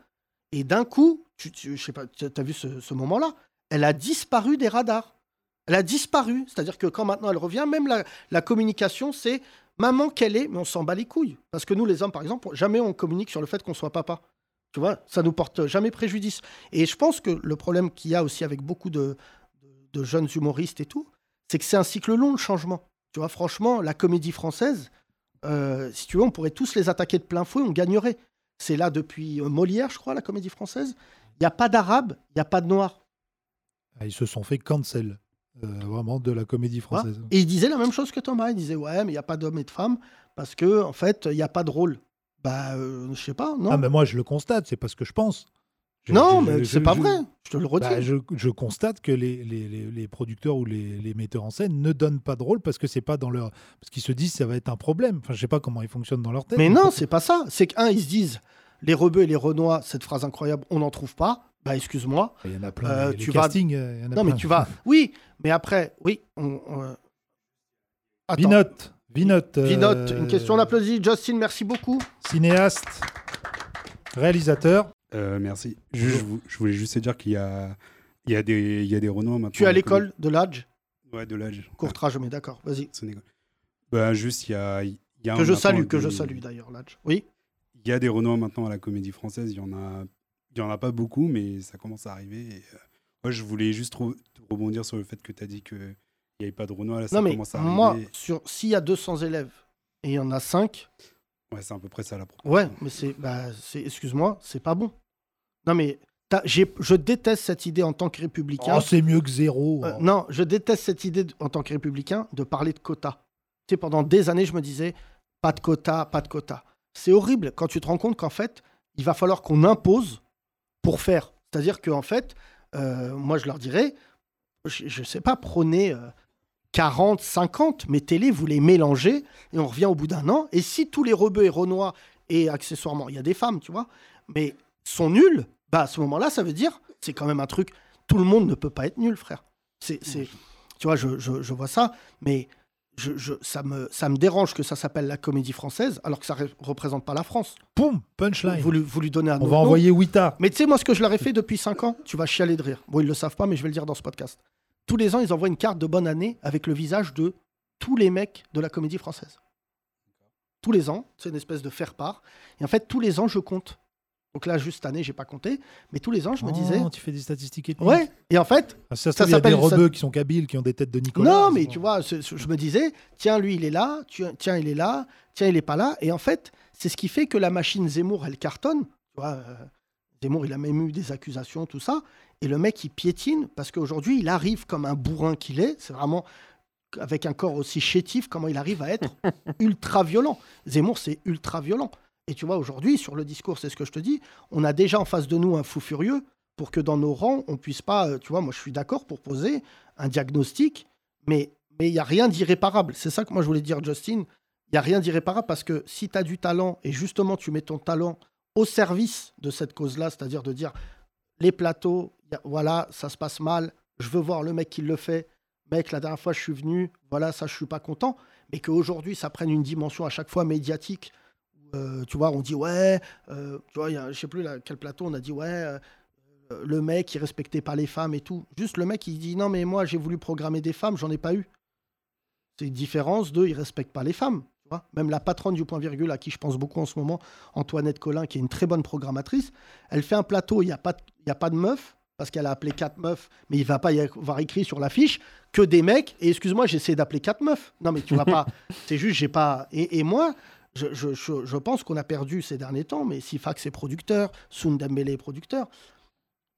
Et d'un coup, tu, je sais pas, as vu ce moment-là, elle a disparu des radars. Elle a disparu. C'est-à-dire que quand maintenant elle revient, même la, communication, c'est maman qu'elle est, mais on s'en bat les couilles. Parce que nous, les hommes, par exemple, jamais on communique sur le fait qu'on soit papa. Tu vois, ça nous porte jamais préjudice. Et je pense que le problème qu'il y a aussi avec beaucoup de, de- de jeunes humoristes et tout, c'est que c'est un cycle long, le changement. Tu vois, franchement, la comédie française, euh, si tu veux, on pourrait tous les attaquer de plein fouet, on gagnerait. C'est là depuis euh, Molière, je crois, la comédie française. Il n'y a pas d'arabe, il n'y a pas de noir. Ah, Ils se sont fait cancel, euh, vraiment, de la comédie française. Et il disait la même chose que Thomas. Il disait ouais, mais il n'y a pas d'hommes et de femmes parce que en fait, il n'y a pas de rôle. Bah, euh, je sais pas, non? Ah, mais moi, je le constate, c'est pas ce que je pense. Je- non, je- mais c'est pas je- vrai. Je te le redis. Bah, je, je constate que les, les, les- les producteurs ou les, les metteurs en scène ne donnent pas de rôle parce que c'est pas dans leur parce qu'ils se disent ça va être un problème. Enfin, je sais pas comment ils fonctionnent dans leur tête. Mais non, c'est pas ça. C'est qu'un, ils se disent les rebeux et les renois, cette phrase incroyable, on n'en trouve pas. Bah, excuse-moi. Il y en a plein. Euh, tu vas. castings, euh, il y en a non, mais tu vas. Oui, mais après, oui. On, on- Attends. Vinote, Vinote. euh, Vinote, une question, on applaudit. Justin, merci beaucoup. Cinéaste, réalisateur. Euh, merci. Je, vou- je voulais juste te dire qu'il y a, il y a des, il y a des maintenant. Tu es à l'école de l'âge Ouais, de l'âge. Courtrage, mais d'accord, vas-y. Bah, juste, il y a, il y a Que un je salue, que des- je salue d'ailleurs, l'âge. Oui. Il y a des Renois maintenant à la comédie française. Il y en a, il y en a pas beaucoup, mais ça commence à arriver. Et, euh, moi, je voulais juste re- rebondir sur le fait que tu as dit qu'il n'y avait pas de Renois. Là, ça Non, mais commence à arriver. moi, s'il y a 200 élèves et il y en a 5, Ouais, c'est à peu près ça la proportion. Ouais, mais c'est, bah, c'est, excuse-moi, c'est pas bon. Non, mais je déteste cette idée en tant que républicain. Oh, c'est mieux que zéro. Euh, non, je déteste cette idée de- en tant que républicain de parler de quotas. Tu sais, pendant des années, je me disais pas de quotas, pas de quotas. C'est horrible quand tu te rends compte qu'en fait, il va falloir qu'on impose pour faire. C'est-à-dire qu'en fait, euh, moi, je leur dirais, je, je sais pas, prenez euh, 40, 50, mettez-les, vous les mélangez, et on revient au bout d'un an. Et si tous les rebeux et renois, et accessoirement, il y a des femmes, tu vois, mais sont nuls, bah à ce moment-là, ça veut dire, c'est quand même un truc, tout le monde ne peut pas être nul, frère. C'est, c'est, tu vois, je, je- je vois ça, mais je, je- ça, me, ça me dérange que ça s'appelle la comédie française, alors que ça ne représente pas la France. Poum, punchline. Vous, vous lui donnez un On va nom. envoyer Wita. Mais tu sais, moi, ce que je leur ai fait depuis 5 ans, tu vas chialer de rire. Bon, ils le savent pas, mais je vais le dire dans ce podcast. Tous les ans, ils envoient une carte de bonne année avec le visage de tous les mecs de la comédie française. Tous les ans, c'est une espèce de faire-part. Et en fait, tous les ans, je compte. Donc là, juste cette année, j'ai pas compté, mais tous les ans, je me Oh, disais. tu fais des statistiques ethniques. Ouais. Et en fait, Ah, ça, ça il y a des rebeux ça- qui sont kabyles, qui ont des têtes de Nicolas. non, mais tu vois, je me disais, tiens, lui, il est là, tu- tiens, il est là, tiens, il est pas là. Et en fait, c'est ce qui fait que la machine Zemmour, elle cartonne. Tu vois, euh, Zemmour, il a même eu des accusations, tout ça. Et le mec, il piétine parce qu'aujourd'hui, il arrive comme un bourrin qu'il est. C'est vraiment avec un corps aussi chétif, comment il arrive à être ultra violent. Zemmour, c'est ultra violent. Et tu vois, aujourd'hui, sur le discours, c'est ce que je te dis, on a déjà en face de nous un fou furieux pour que dans nos rangs, on puisse pas, euh, tu vois, moi je suis d'accord pour poser un diagnostic, mais mais il n'y a rien d'irréparable. C'est ça que moi je voulais dire, Justin. Il n'y a rien d'irréparable parce que si tu as du talent et justement tu mets ton talent au service de cette cause-là, c'est-à-dire de dire les plateaux, voilà, ça se passe mal, je veux voir le mec qui le fait. Mec, la dernière fois je suis venu, voilà, ça je suis pas content. Mais qu'aujourd'hui ça prenne une dimension à chaque fois médiatique. Euh, tu vois, on dit ouais, euh, tu vois, il y a- je sais plus là, quel plateau, on a dit ouais, euh, le mec il respectait pas les femmes et tout. Juste le mec il dit non mais moi j'ai voulu programmer des femmes, j'en ai pas eu. C'est une différence de il respecte pas les femmes. tu vois. Même la patronne du point virgule à qui je pense beaucoup en ce moment, Antoinette Collin, qui est une très bonne programmatrice, elle fait un plateau, il n'y a, pas y a pas de meufs, parce qu'elle a appelé quatre meufs, mais il va pas y avoir écrit sur l'affiche que des mecs. Et excuse-moi, j'essaie d'appeler quatre meufs. Non, mais tu vas pas. C'est juste, j'ai pas. Et, et moi, je, pense qu'on a perdu ces derniers temps, mais Sifax est producteur, Soun Dembélé est producteur.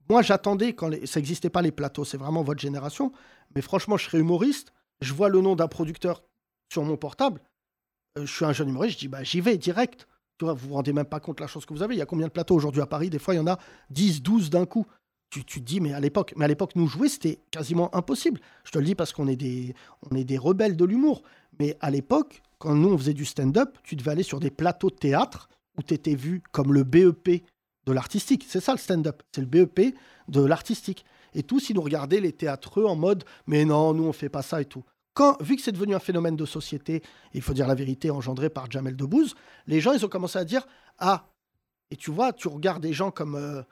Moi, j'attendais quand ça n'existait pas les plateaux, c'est vraiment votre génération. Mais franchement, je serais humoriste. Je vois le nom d'un producteur sur mon portable. Euh, je suis un jeune humoriste, je dis bah, j'y vais direct. Tu vois, vous vous rendez même pas compte de la chance que vous avez. Il y a combien de plateaux aujourd'hui à Paris? Des fois, il y en a 10, 12 d'un coup. Tu, tu te dis, mais à l'époque, mais à l'époque, nous jouer, c'était quasiment impossible. Je te le dis parce qu'on est est des rebelles de l'humour. Mais à l'époque, quand nous, on faisait du stand-up, tu devais aller sur des plateaux de théâtre où tu étais vu comme le BEP de l'artistique. C'est ça le stand-up. C'est le BEP de l'artistique. Et tous, ils nous regardaient, les théâtreux, en mode Mais non, nous, on fait pas ça et tout. Quand, vu que c'est devenu un phénomène de société, il faut dire la vérité, engendré par Jamel Debbouze, les gens, ils ont commencé à dire Ah, et tu vois, tu regardes des gens comme euh,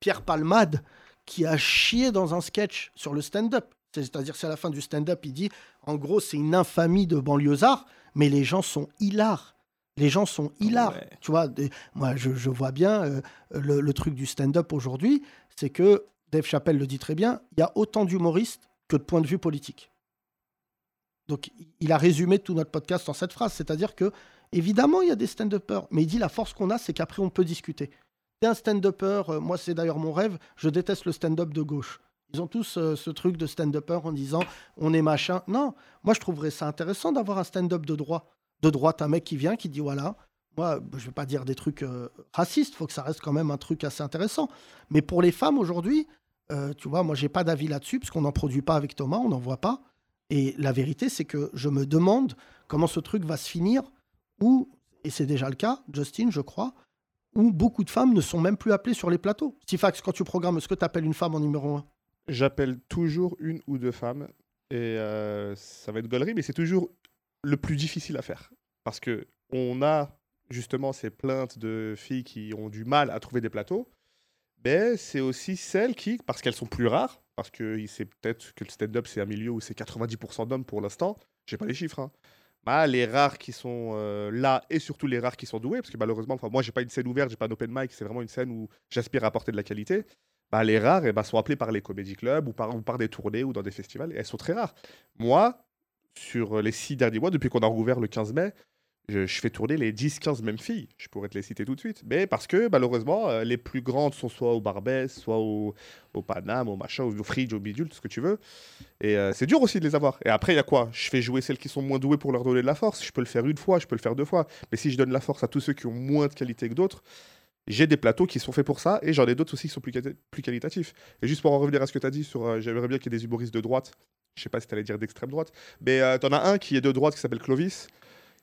Pierre Palmade qui a chié dans un sketch sur le stand-up. C'est-à-dire, c'est à la fin du stand-up, il dit En gros, c'est une infamie de banlieusards, mais les gens sont hilars. Les gens sont hilars. Tu vois, des- moi, je, je vois bien euh, le, le truc du stand-up aujourd'hui, c'est que Dave Chappelle le dit très bien il y a autant d'humoristes que de points de vue politiques. Donc, il a résumé tout notre podcast en cette phrase, c'est-à-dire que, évidemment, il y a des stand-uppers, mais il dit la force qu'on a, c'est qu'après, on peut discuter. T'es un stand-upper, euh, moi, c'est d'ailleurs mon rêve, je déteste le stand-up de gauche. Ils ont tous euh, ce truc de stand-upper en disant on est machin. Non, moi, je trouverais ça intéressant d'avoir un stand-up de droit. De droite, un mec qui vient, qui dit voilà, moi, je vais pas dire des trucs euh, racistes, faut que ça reste quand même un truc assez intéressant. Mais pour les femmes aujourd'hui, euh, tu vois, moi, j'ai pas d'avis là-dessus, parce qu'on n'en produit pas avec Thomas, on n'en voit pas. Et la vérité, c'est que je me demande comment ce truc va se finir, où, et c'est déjà le cas, Justin, je crois, où beaucoup de femmes ne sont même plus appelées sur les plateaux. Stifax, quand tu programmes, est-ce que tu appelles une femme en numéro un? J'appelle toujours une ou deux femmes. Et euh, ça va être gaulerie, mais c'est toujours le plus difficile à faire. Parce que on a justement ces plaintes de filles qui ont du mal à trouver des plateaux. Mais c'est aussi celles qui, parce qu'elles sont plus rares, parce que c'est peut-être que le stand-up c'est un milieu où c'est 90% d'hommes pour l'instant, j'ai pas les chiffres, hein. Bah, les rares qui sont euh, là et surtout les rares qui sont doués, parce que malheureusement, enfin, moi j'ai pas une scène ouverte, j'ai pas un open mic, c'est vraiment une scène où j'aspire à apporter de la qualité. Bah, les rares eh ben, sont appelées par les comédie clubs ou par, ou par des tournées ou dans des festivals, et elles sont très rares. Moi, sur les six derniers mois, depuis qu'on a rouvert le 15 mai, je, fais tourner les 10-15 mêmes filles. Je pourrais te les citer tout de suite. Mais parce que malheureusement, euh, les plus grandes sont soit au Barbès, soit au, au Paname, au machin, au Fridge, au Bidule, tout ce que tu veux. Et euh, c'est dur aussi de les avoir. Et après, il y a quoi? Je fais jouer celles qui sont moins douées pour leur donner de la force. Je peux le faire une fois, je peux le faire deux fois. Mais si je donne la force à tous ceux qui ont moins de qualité que d'autres, j'ai des plateaux qui sont faits pour ça et j'en ai d'autres aussi qui sont plus, quali- plus qualitatifs. Et juste pour en revenir à ce que tu as dit sur euh, j'aimerais bien qu'il y ait des humoristes de droite. Je sais pas si tu allais dire d'extrême droite. Mais euh, t'en as un qui est de droite qui s'appelle Clovis.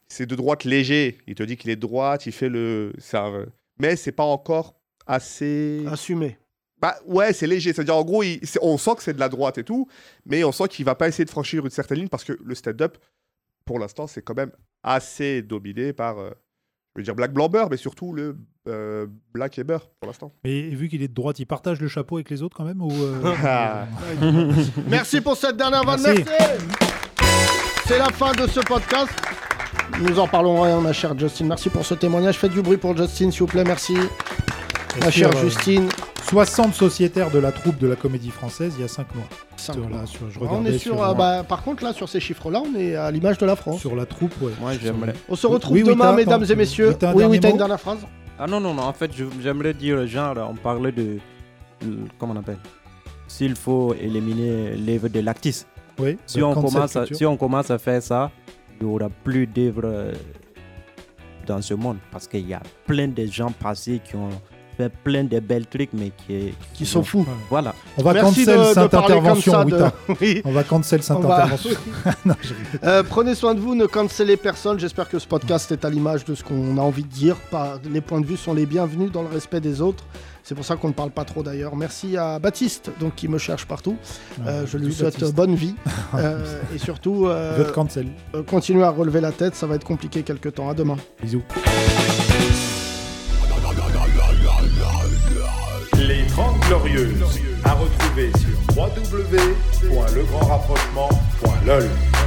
C'est de droite léger. Il te dit qu'il est de droite, il fait le. un- Mais c'est pas encore assez. Assumé. Bah ouais, c'est léger. C'est-à-dire, en gros, il- on sent que c'est de la droite et tout, mais on sent qu'il va pas essayer de franchir une certaine ligne parce que le stand-up, pour l'instant, c'est quand même assez dominé par, euh, je veux dire, Black Blanc Beurre, mais surtout le euh, Black et Beurre pour l'instant. Et vu qu'il est de droite, il partage le chapeau avec les autres quand même ou euh, Ah. Merci pour cette dernière vanne. Merci. C'est la fin de ce podcast. Nous en parlons rien, ma chère Justine. Merci pour ce témoignage. Faites du bruit pour Justine, s'il vous plaît. Merci. Ma chère euh, Justine. 60 sociétaires de la troupe de la comédie française il y a 5 mois. Cinq Sur mois. la- sur- je on est sur, sur, euh, bah, par contre, là, sur ces chiffres-là, on est à l'image de la France. Sur la troupe, ouais. Moi, j'aimerais. On se retrouve Oui, oui, demain, t'as- mesdames et messieurs. oui, t'as un Oui, oui, t'as une dernière phrase Ah non, non, non, en fait, j'aimerais dire, genre, on parlait de. Comment on appelle? S'il faut éliminer l'œuvre de l'actrice. Oui, Si on, commence à, si on commence à faire ça, il n'y aura plus d'œuvres dans ce monde parce qu'il y a plein de gens passés qui ont fait plein de belles trucs, mais qui, Qui sont fous. Voilà. On va Merci cancel de- de cette intervention, ça de- Wita. Oui. On va cancel cette va- intervention. Non, je rigole. Euh, prenez soin de vous, ne cancellez personne. J'espère que ce podcast est à l'image de ce qu'on a envie de dire. Pas, les points de vue sont les bienvenus dans le respect des autres. C'est pour ça qu'on ne parle pas trop d'ailleurs. Merci à Baptiste, donc qui me cherche partout. Euh, je lui souhaite Baptiste. bonne vie Euh, et surtout euh, euh, continuez à relever la tête. Ça va être compliqué quelques temps. À demain. Bisous. 30 Glorieuses, à retrouver sur www.legrandrapprochement.lol.